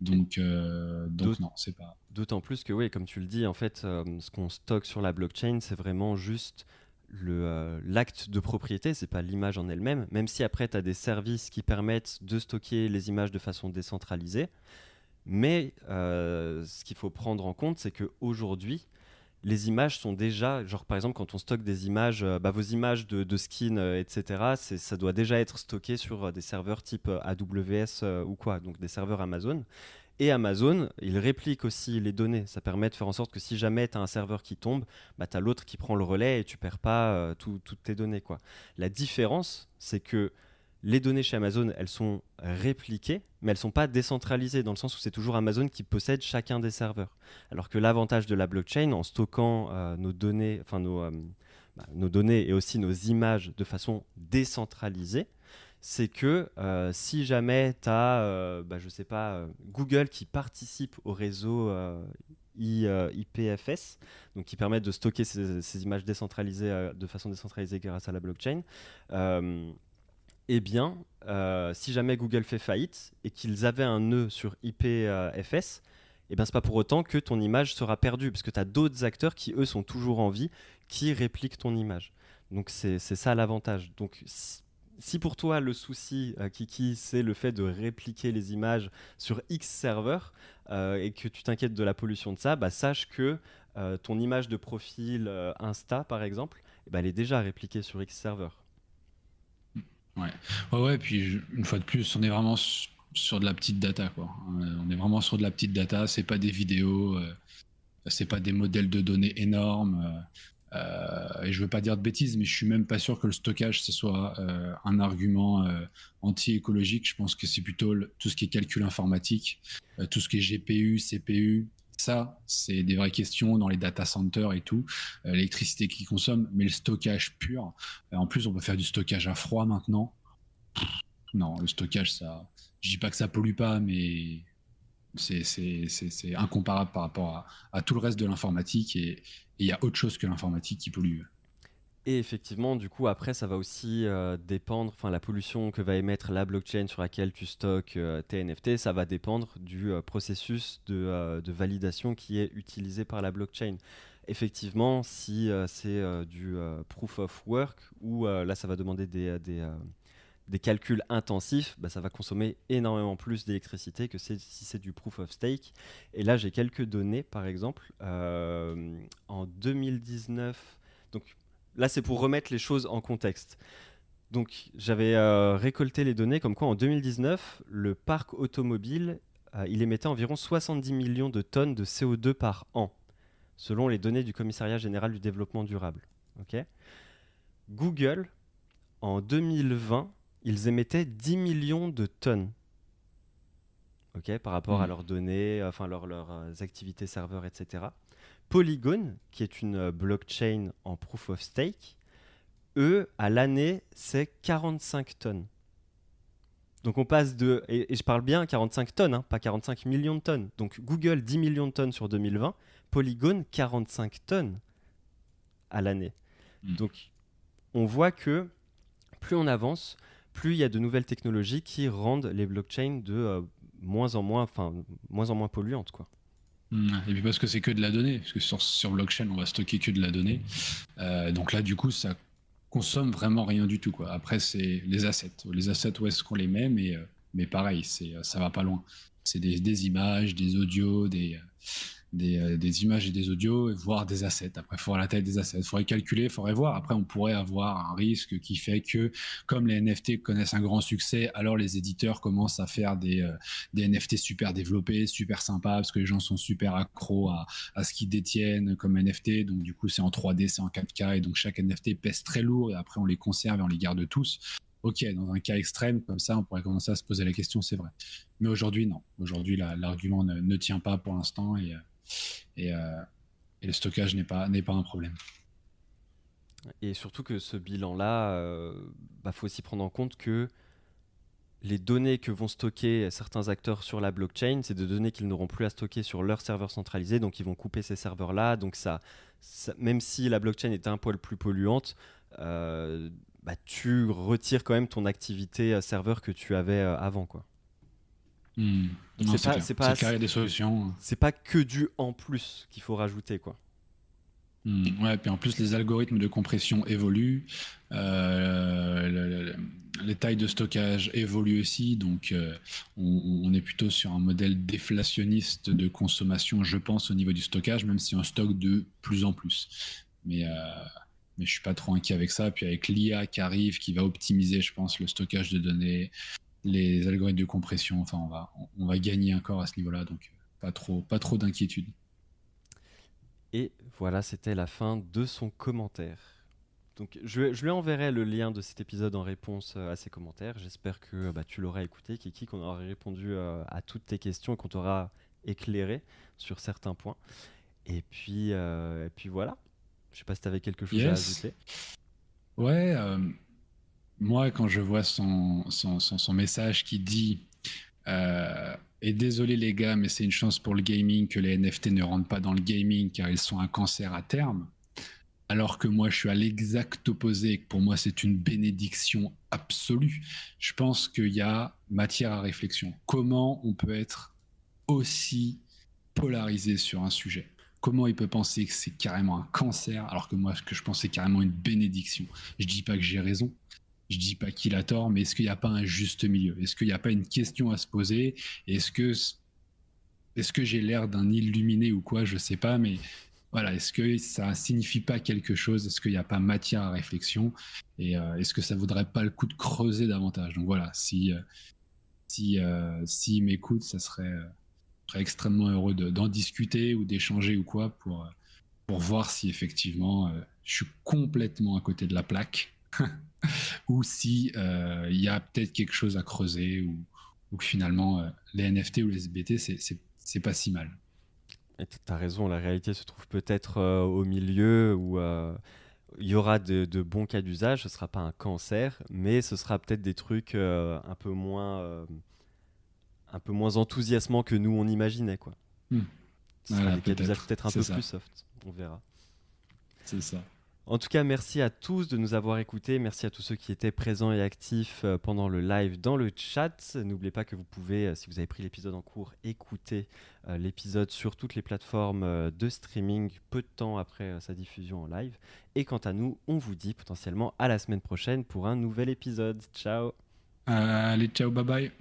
Donc, euh, donc non, c'est pas. D'autant plus que, oui, comme tu le dis, en fait, euh, ce qu'on stocke sur la blockchain, c'est vraiment juste euh, l'acte de propriété, c'est pas l'image en elle-même, même si après tu as des services qui permettent de stocker les images de façon décentralisée. Mais ce qu'il faut prendre en compte, c'est qu'aujourd'hui, les images sont déjà, genre par exemple quand on stocke des images, euh, bah, vos images de, de skins, euh, etc., ça doit déjà être stocké sur euh, des serveurs type AWS ou quoi, donc des serveurs Amazon. Et Amazon, il réplique aussi les données. Ça permet de faire en sorte que si jamais tu as un serveur qui tombe, bah, tu as l'autre qui prend le relais et tu perds pas toutes tes données. La différence, c'est que les données chez Amazon, elles sont répliquées, mais elles sont pas décentralisées, dans le sens où c'est toujours Amazon qui possède chacun des serveurs. Alors que l'avantage de la blockchain, en stockant euh, nos données, enfin euh, bah, nos données et aussi nos images de façon décentralisée, c'est que euh, si jamais tu as, bah, je sais pas, Google qui participe au réseau IPFS, donc qui permet de stocker ces, images décentralisées de façon décentralisée grâce à la blockchain, eh bien, euh, si jamais Google fait faillite et qu'ils avaient un nœud sur IPFS, eh bien, c'est pas pour autant que ton image sera perdue, parce que tu as d'autres acteurs qui, eux, sont toujours en vie, qui répliquent ton image. Donc, c'est ça l'avantage. Donc, pour toi, le souci, euh, Kiki, c'est le fait de répliquer les images sur X serveur euh, et que tu t'inquiètes de la pollution de ça, bah, sache que ton image de profil Insta, par exemple, eh ben, elle est déjà répliquée sur X serveur. Ouais. ouais, puis une fois de plus, on est vraiment sur de la petite data, quoi. Euh, on est vraiment sur de la petite data, c'est pas des vidéos, euh, c'est pas des modèles de données énormes. Euh, et je veux pas dire de bêtises, mais je suis même pas sûr que le stockage ce soit un argument anti-écologique. Je pense que c'est plutôt tout ce qui est calcul informatique, tout ce qui est GPU, CPU, ça, c'est des vraies questions dans les data centers et tout, euh, l'électricité qu'ils consomment, mais le stockage pur. Euh, en plus, on peut faire du stockage à froid maintenant. Non, le stockage, ça, je dis pas que ça pollue pas, mais c'est incomparable par rapport à, tout le reste de l'informatique et il y a autre chose que l'informatique qui pollue. Et effectivement, du coup, après, ça va aussi euh, dépendre, enfin, la pollution que va émettre la blockchain sur laquelle tu stockes euh, tes NFT, ça va dépendre du euh, processus de, validation qui est utilisé par la blockchain. Effectivement, si c'est du proof of work, ou là, ça va demander des, des, calculs intensifs, bah, ça va consommer énormément plus d'électricité que si c'est du proof of stake. Et là, j'ai quelques données, par exemple. en 2019, donc là, c'est pour remettre les choses en contexte. Donc, j'avais euh, récolté les données comme quoi en 2019, le parc automobile, euh, il émettait environ 70 millions de tonnes de CO2 par an, selon les données du Commissariat général du développement durable. Google, en 2020, ils émettaient 10 millions de tonnes. par rapport à mmh. leurs données, enfin leurs, leurs euh, activités serveurs, etc. Polygon, qui est une euh, blockchain en proof of stake, eux, à l'année, c'est 45 tonnes. Donc on passe de, et, je parle bien 45 tonnes, hein, pas 45 millions de tonnes. Donc Google 10 millions de tonnes sur 2020, Polygon 45 tonnes à l'année. Hmm. Donc on voit que plus on avance, plus il y a de nouvelles technologies qui rendent les blockchains de euh, moins en moins, enfin moins en moins polluantes quoi. Et puis parce que c'est que de la donnée, parce que sur, blockchain, on va stocker que de la donnée. Euh, donc là, du coup, ça consomme vraiment rien du tout. Quoi. Après, c'est les assets. Les assets, où est-ce qu'on les met? Mais, euh, mais pareil, c'est, ça va pas loin. C'est des, images, des audios, des, des, des, images et des audios, voire des assets. Après, il faudra la taille des assets. Il faudrait calculer, il faudrait voir. Après, on pourrait avoir un risque qui fait que, comme les NFT connaissent un grand succès, alors les éditeurs commencent à faire des, des NFT super développés, super sympas, parce que les gens sont super accros à, ce qu'ils détiennent comme NFT. Donc, du coup, c'est en 3D, c'est en 4K, et donc chaque NFT pèse très lourd, et après, on les conserve et on les garde tous ok, dans un cas extrême comme ça, on pourrait commencer à se poser la question, c'est vrai. Mais aujourd'hui, non. Aujourd'hui, l'argument ne, tient pas pour l'instant et, et, euh, et, le stockage n'est pas, pas un problème. Et surtout que ce bilan-là, il euh, bah, faut aussi prendre en compte que les données que vont stocker certains acteurs sur la blockchain, c'est des données qu'ils n'auront plus à stocker sur leur serveur centralisé, donc ils vont couper ces serveurs-là. Donc ça, même si la blockchain était un poil plus polluante, euh, bah, tu retires quand même ton activité serveur que tu avais avant. quoi. Hmm. C'est pas, c'est pas, des solutions. C'est pas que du en plus qu'il faut rajouter. quoi. Hmm. Ouais, puis en plus, les algorithmes de compression évoluent, euh, les tailles de stockage évoluent aussi, donc on, est plutôt sur un modèle déflationniste de consommation, je pense, au niveau du stockage, même si on stocke de plus en plus. Mais mais je suis pas trop inquiet avec ça. Puis avec l'IA qui arrive, qui va optimiser, je pense, le stockage de données, les algorithmes de compression. Enfin, on va, on va gagner encore à ce niveau-là, donc pas trop, pas trop d'inquiétude. Et voilà, c'était la fin de son commentaire. Donc, je, je, lui enverrai le lien de cet épisode en réponse euh, à ses commentaires. J'espère que bah, tu l'auras écouté, Kiki, qu'on aura répondu euh, à toutes tes questions et qu'on t'aura éclairé sur certains points. Et puis, euh, et puis voilà. Je sais pas si tu avais quelque chose à ajouter. Ouais, euh, moi, quand je vois son, son, son, message qui dit euh, Et désolé les gars, mais c'est une chance pour le gaming que les NFT ne rentrent pas dans le gaming car ils sont un cancer à terme. Alors que moi, je suis à l'exact opposé et que pour moi, c'est une bénédiction absolue. Je pense qu'il y a matière à réflexion. Comment on peut être aussi polarisé sur un sujet? Comment il peut penser que c'est carrément un cancer alors que moi, ce que je pensais carrément une bénédiction? Je dis pas que j'ai raison, je dis pas qu'il a tort, mais est-ce qu'il n'y a pas un juste milieu? Est-ce qu'il n'y a pas une question à se poser? Est-ce que, est-ce que j'ai l'air d'un illuminé ou quoi? Je sais pas, mais voilà, est-ce que ça signifie pas quelque chose? Est-ce qu'il n'y a pas matière à réflexion? Et euh, est-ce que ça vaudrait pas le coup de creuser davantage? Donc voilà, si euh, si euh, m'écoute, ça serait extrêmement heureux d'en discuter ou d'échanger ou quoi pour, pour voir si effectivement euh, je suis complètement à côté de la plaque ou si euh, il y a peut-être quelque chose à creuser ou, ou que finalement euh, les NFT ou les SBT c'est pas si mal. Tu as raison, la réalité se trouve peut-être au milieu où il y aura de, de bons cas d'usage, ce sera pas un cancer, mais ce sera peut-être des trucs un peu moins un peu moins enthousiasmant que nous on imaginait quoi. Hmm. peut-être un peu plus soft, on verra. C'est ça. En tout cas, merci à tous de nous avoir écoutés. Merci à tous ceux qui étaient présents et actifs euh, pendant le live dans le chat. N'oubliez pas que vous pouvez, euh, si vous avez pris l'épisode en cours, écouter euh, l'épisode sur toutes les plateformes de streaming peu de temps après sa diffusion en live. Et quant à nous, on vous dit potentiellement à la semaine prochaine pour un nouvel épisode. Ciao. allez, ciao, bye bye.